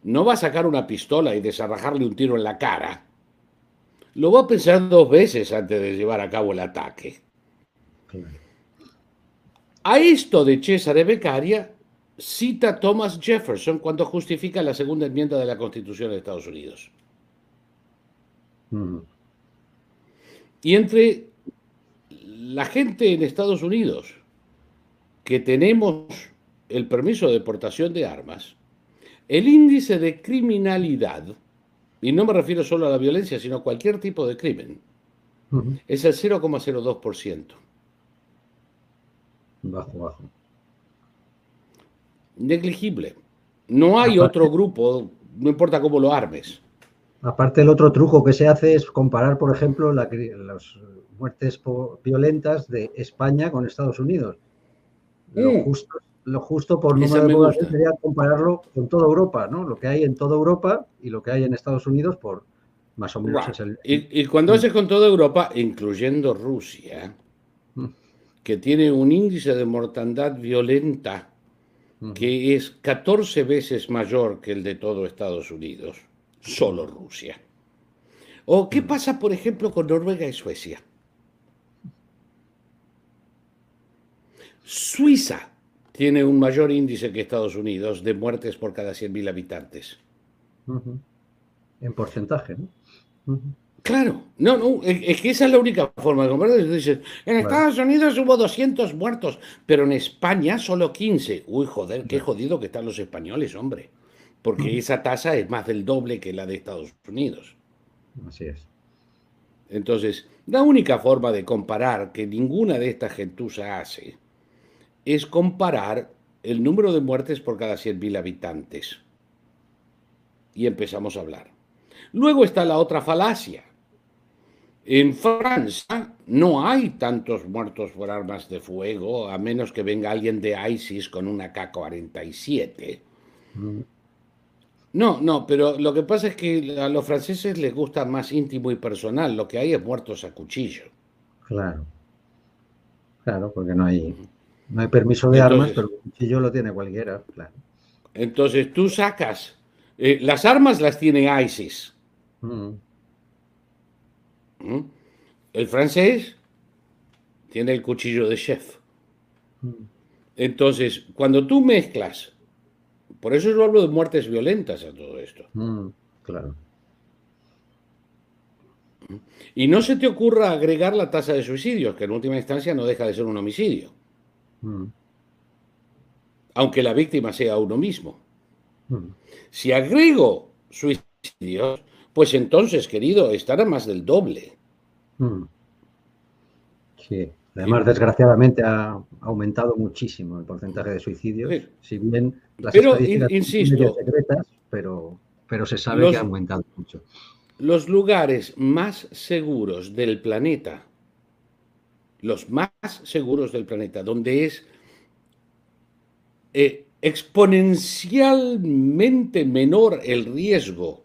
[SPEAKER 2] no va a sacar una pistola y desarrajarle un tiro en la cara, lo va a pensar dos veces antes de llevar a cabo el ataque. A esto de César Beccaria cita Thomas Jefferson cuando justifica la segunda enmienda de la Constitución de Estados Unidos. Y entre la gente en Estados Unidos que tenemos el permiso de portación de armas, el índice de criminalidad, y no me refiero solo a la violencia, sino a cualquier tipo de crimen, es el 0,02%.
[SPEAKER 1] Bajo, bajo.
[SPEAKER 2] Negligible. No hay otro grupo, no importa cómo lo armes.
[SPEAKER 1] Aparte, el otro truco que se hace es comparar, por ejemplo, las muertes violentas de España con Estados Unidos. Lo, mm. justo, lo justo por número de población sería compararlo con toda Europa, ¿no? Lo que hay en toda Europa y lo que hay en Estados Unidos por más o menos es el...
[SPEAKER 2] Y, cuando haces con toda Europa, incluyendo Rusia, mm que tiene un índice de mortandad violenta que es 14 veces mayor que el de todo Estados Unidos, solo Rusia. ¿O qué pasa, por ejemplo, con Noruega y Suecia? Suiza tiene un mayor índice que Estados Unidos de muertes por cada 100.000 habitantes.
[SPEAKER 1] En porcentaje, ¿no?
[SPEAKER 2] Claro, no, no, es que esa es la única forma de comprender. Dices, en Estados Unidos hubo 200 muertos, pero en España solo 15. Uy, joder, qué jodido que están los españoles, hombre. Porque esa tasa es más del doble que la de Estados Unidos.
[SPEAKER 1] Así es.
[SPEAKER 2] Entonces, la única forma de comparar que ninguna de estas gentusas hace es comparar el número de muertes por cada 100.000 habitantes. Y empezamos a hablar. Luego está la otra falacia, en Francia no hay tantos muertos por armas de fuego, a menos que venga alguien de ISIS con una K-47. Mm. No, no, pero lo que pasa es que a los franceses les gusta más íntimo y personal. Lo que hay es muertos a cuchillo.
[SPEAKER 1] Claro. Claro, porque no hay, no hay permiso de armas, pero el cuchillo lo tiene cualquiera. Claro.
[SPEAKER 2] Entonces tú sacas. Eh, las armas las tiene ISIS. Mm. ¿Mm? El francés tiene el cuchillo de chef. Entonces, cuando tú mezclas, por eso yo hablo de muertes violentas a todo esto.
[SPEAKER 1] Mm, claro.
[SPEAKER 2] ¿Mm? Y no se te ocurra agregar la tasa de suicidios, que en última instancia no deja de ser un homicidio. Aunque la víctima sea uno mismo. Si agrego suicidios, pues entonces, querido, estará más del doble. Hmm.
[SPEAKER 1] Sí, además, desgraciadamente, ha aumentado muchísimo el porcentaje de suicidios, si bien
[SPEAKER 2] las pero, insisto,
[SPEAKER 1] secretas, pero, pero se sabe que ha aumentado mucho.
[SPEAKER 2] Los lugares más seguros del planeta, los más seguros del planeta, donde es eh, exponencialmente menor el riesgo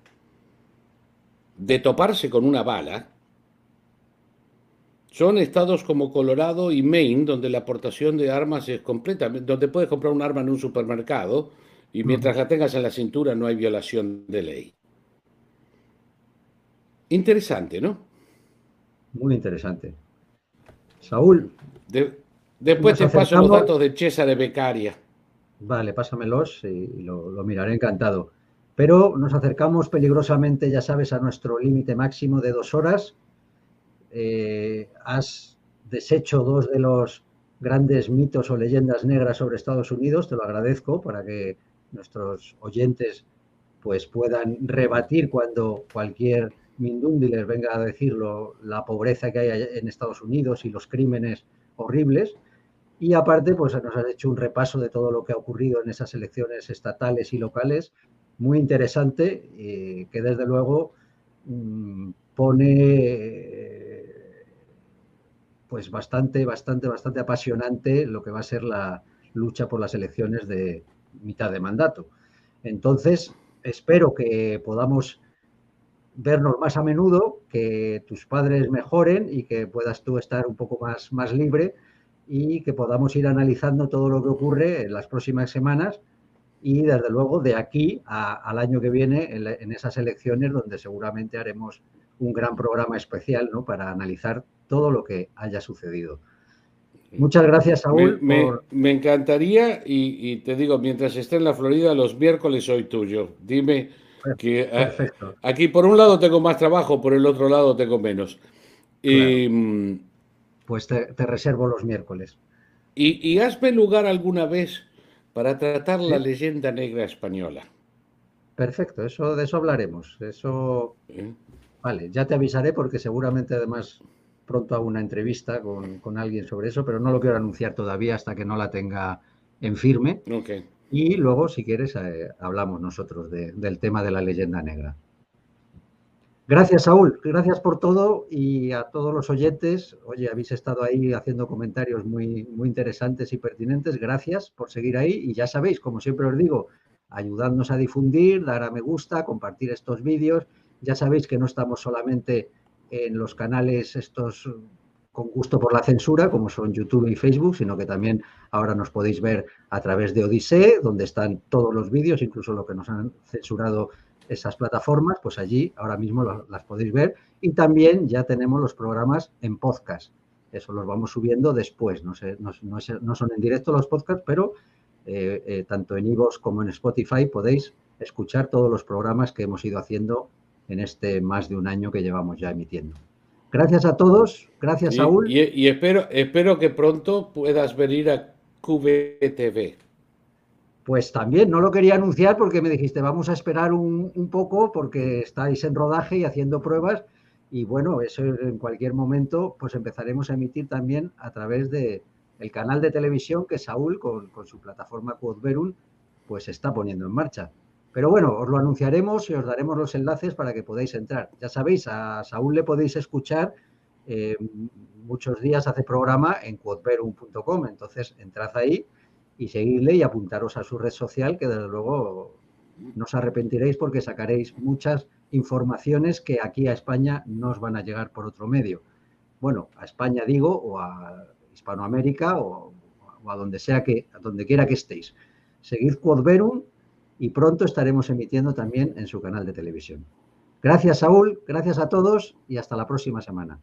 [SPEAKER 2] de toparse con una bala, son estados como Colorado y Maine, donde la aportación de armas es completa, donde puedes comprar un arma en un supermercado y mientras la tengas en la cintura no hay violación de ley. Interesante, ¿no?
[SPEAKER 1] Muy interesante. Saúl.
[SPEAKER 2] después te paso los datos de César de Becaria.
[SPEAKER 1] Vale, pásamelos y lo miraré encantado. Pero nos acercamos peligrosamente, ya sabes, a nuestro límite máximo de dos horas. Eh, has deshecho dos de los grandes mitos o leyendas negras sobre Estados Unidos, te lo agradezco para que nuestros oyentes pues puedan rebatir cuando cualquier mindundi les venga a decirlo la pobreza que hay en Estados Unidos y los crímenes horribles. Y aparte, pues nos has hecho un repaso de todo lo que ha ocurrido en esas elecciones estatales y locales, muy interesante, y que desde luego mm, pone pues bastante, bastante, bastante apasionante lo que va a ser la lucha por las elecciones de mitad de mandato. Entonces, espero que podamos vernos más a menudo, que tus padres mejoren y que puedas tú estar un poco más, más libre y que podamos ir analizando todo lo que ocurre en las próximas semanas y desde luego de aquí al año que viene en, en, esas elecciones donde seguramente haremos un gran programa especial ¿no? para analizar todo lo que haya sucedido. Muchas gracias, Saúl.
[SPEAKER 2] Me, encantaría, y, te digo, mientras esté en la Florida, los miércoles soy tuyo. Dime que aquí por un lado tengo más trabajo, por el otro lado tengo menos.
[SPEAKER 1] Mm, pues te, reservo los miércoles.
[SPEAKER 2] Y, y, hazme lugar alguna vez para tratar la leyenda negra española.
[SPEAKER 1] Perfecto, eso de eso hablaremos. Eso. Vale, ya te avisaré porque seguramente además pronto hago una entrevista con, alguien sobre eso, pero no lo quiero anunciar todavía hasta que no la tenga en firme. Y luego, si quieres, eh, hablamos nosotros del tema de la leyenda negra. Gracias, Saúl. Gracias por todo y a todos los oyentes. Oye, habéis estado ahí haciendo comentarios muy, muy interesantes y pertinentes. Gracias por seguir ahí. Y ya sabéis, como siempre os digo, ayudadnos a difundir, dar a me gusta, compartir estos vídeos. Ya sabéis que no estamos solamente en los canales estos con gusto por la censura, como son YouTube y Facebook, sino que también ahora nos podéis ver a través de Odisee, donde están todos los vídeos, incluso lo que nos han censurado esas plataformas, pues allí ahora mismo las podéis ver. Y también ya tenemos los programas en podcast. Eso los vamos subiendo después. No, sé, no, son en directo los podcasts, pero eh, eh, tanto en iVoox como en Spotify podéis escuchar todos los programas que hemos ido haciendo en este más de un año que llevamos ya emitiendo. Gracias a todos, gracias Saúl.
[SPEAKER 2] Y, espero, espero que pronto puedas venir a QVTV.
[SPEAKER 1] Pues también, no lo quería anunciar porque me dijiste, vamos a esperar un, poco porque estáis en rodaje y haciendo pruebas y bueno, eso en cualquier momento pues empezaremos a emitir también a través de el canal de televisión que Saúl con, su plataforma Quodverum pues está poniendo en marcha. Pero bueno, os lo anunciaremos y os daremos los enlaces para que podáis entrar. Ya sabéis, a Saúl le podéis escuchar eh, muchos días hace programa en quodverum.com, entonces entrad ahí y seguidle y apuntaros a su red social, que desde luego no os arrepentiréis porque sacaréis muchas informaciones que aquí a España no os van a llegar por otro medio. Bueno, a España digo, o a Hispanoamérica, o, a donde sea que, a donde quiera que estéis. Seguid Quodverum y pronto estaremos emitiendo también en su canal de televisión. Gracias, Saúl, gracias a todos y hasta la próxima semana.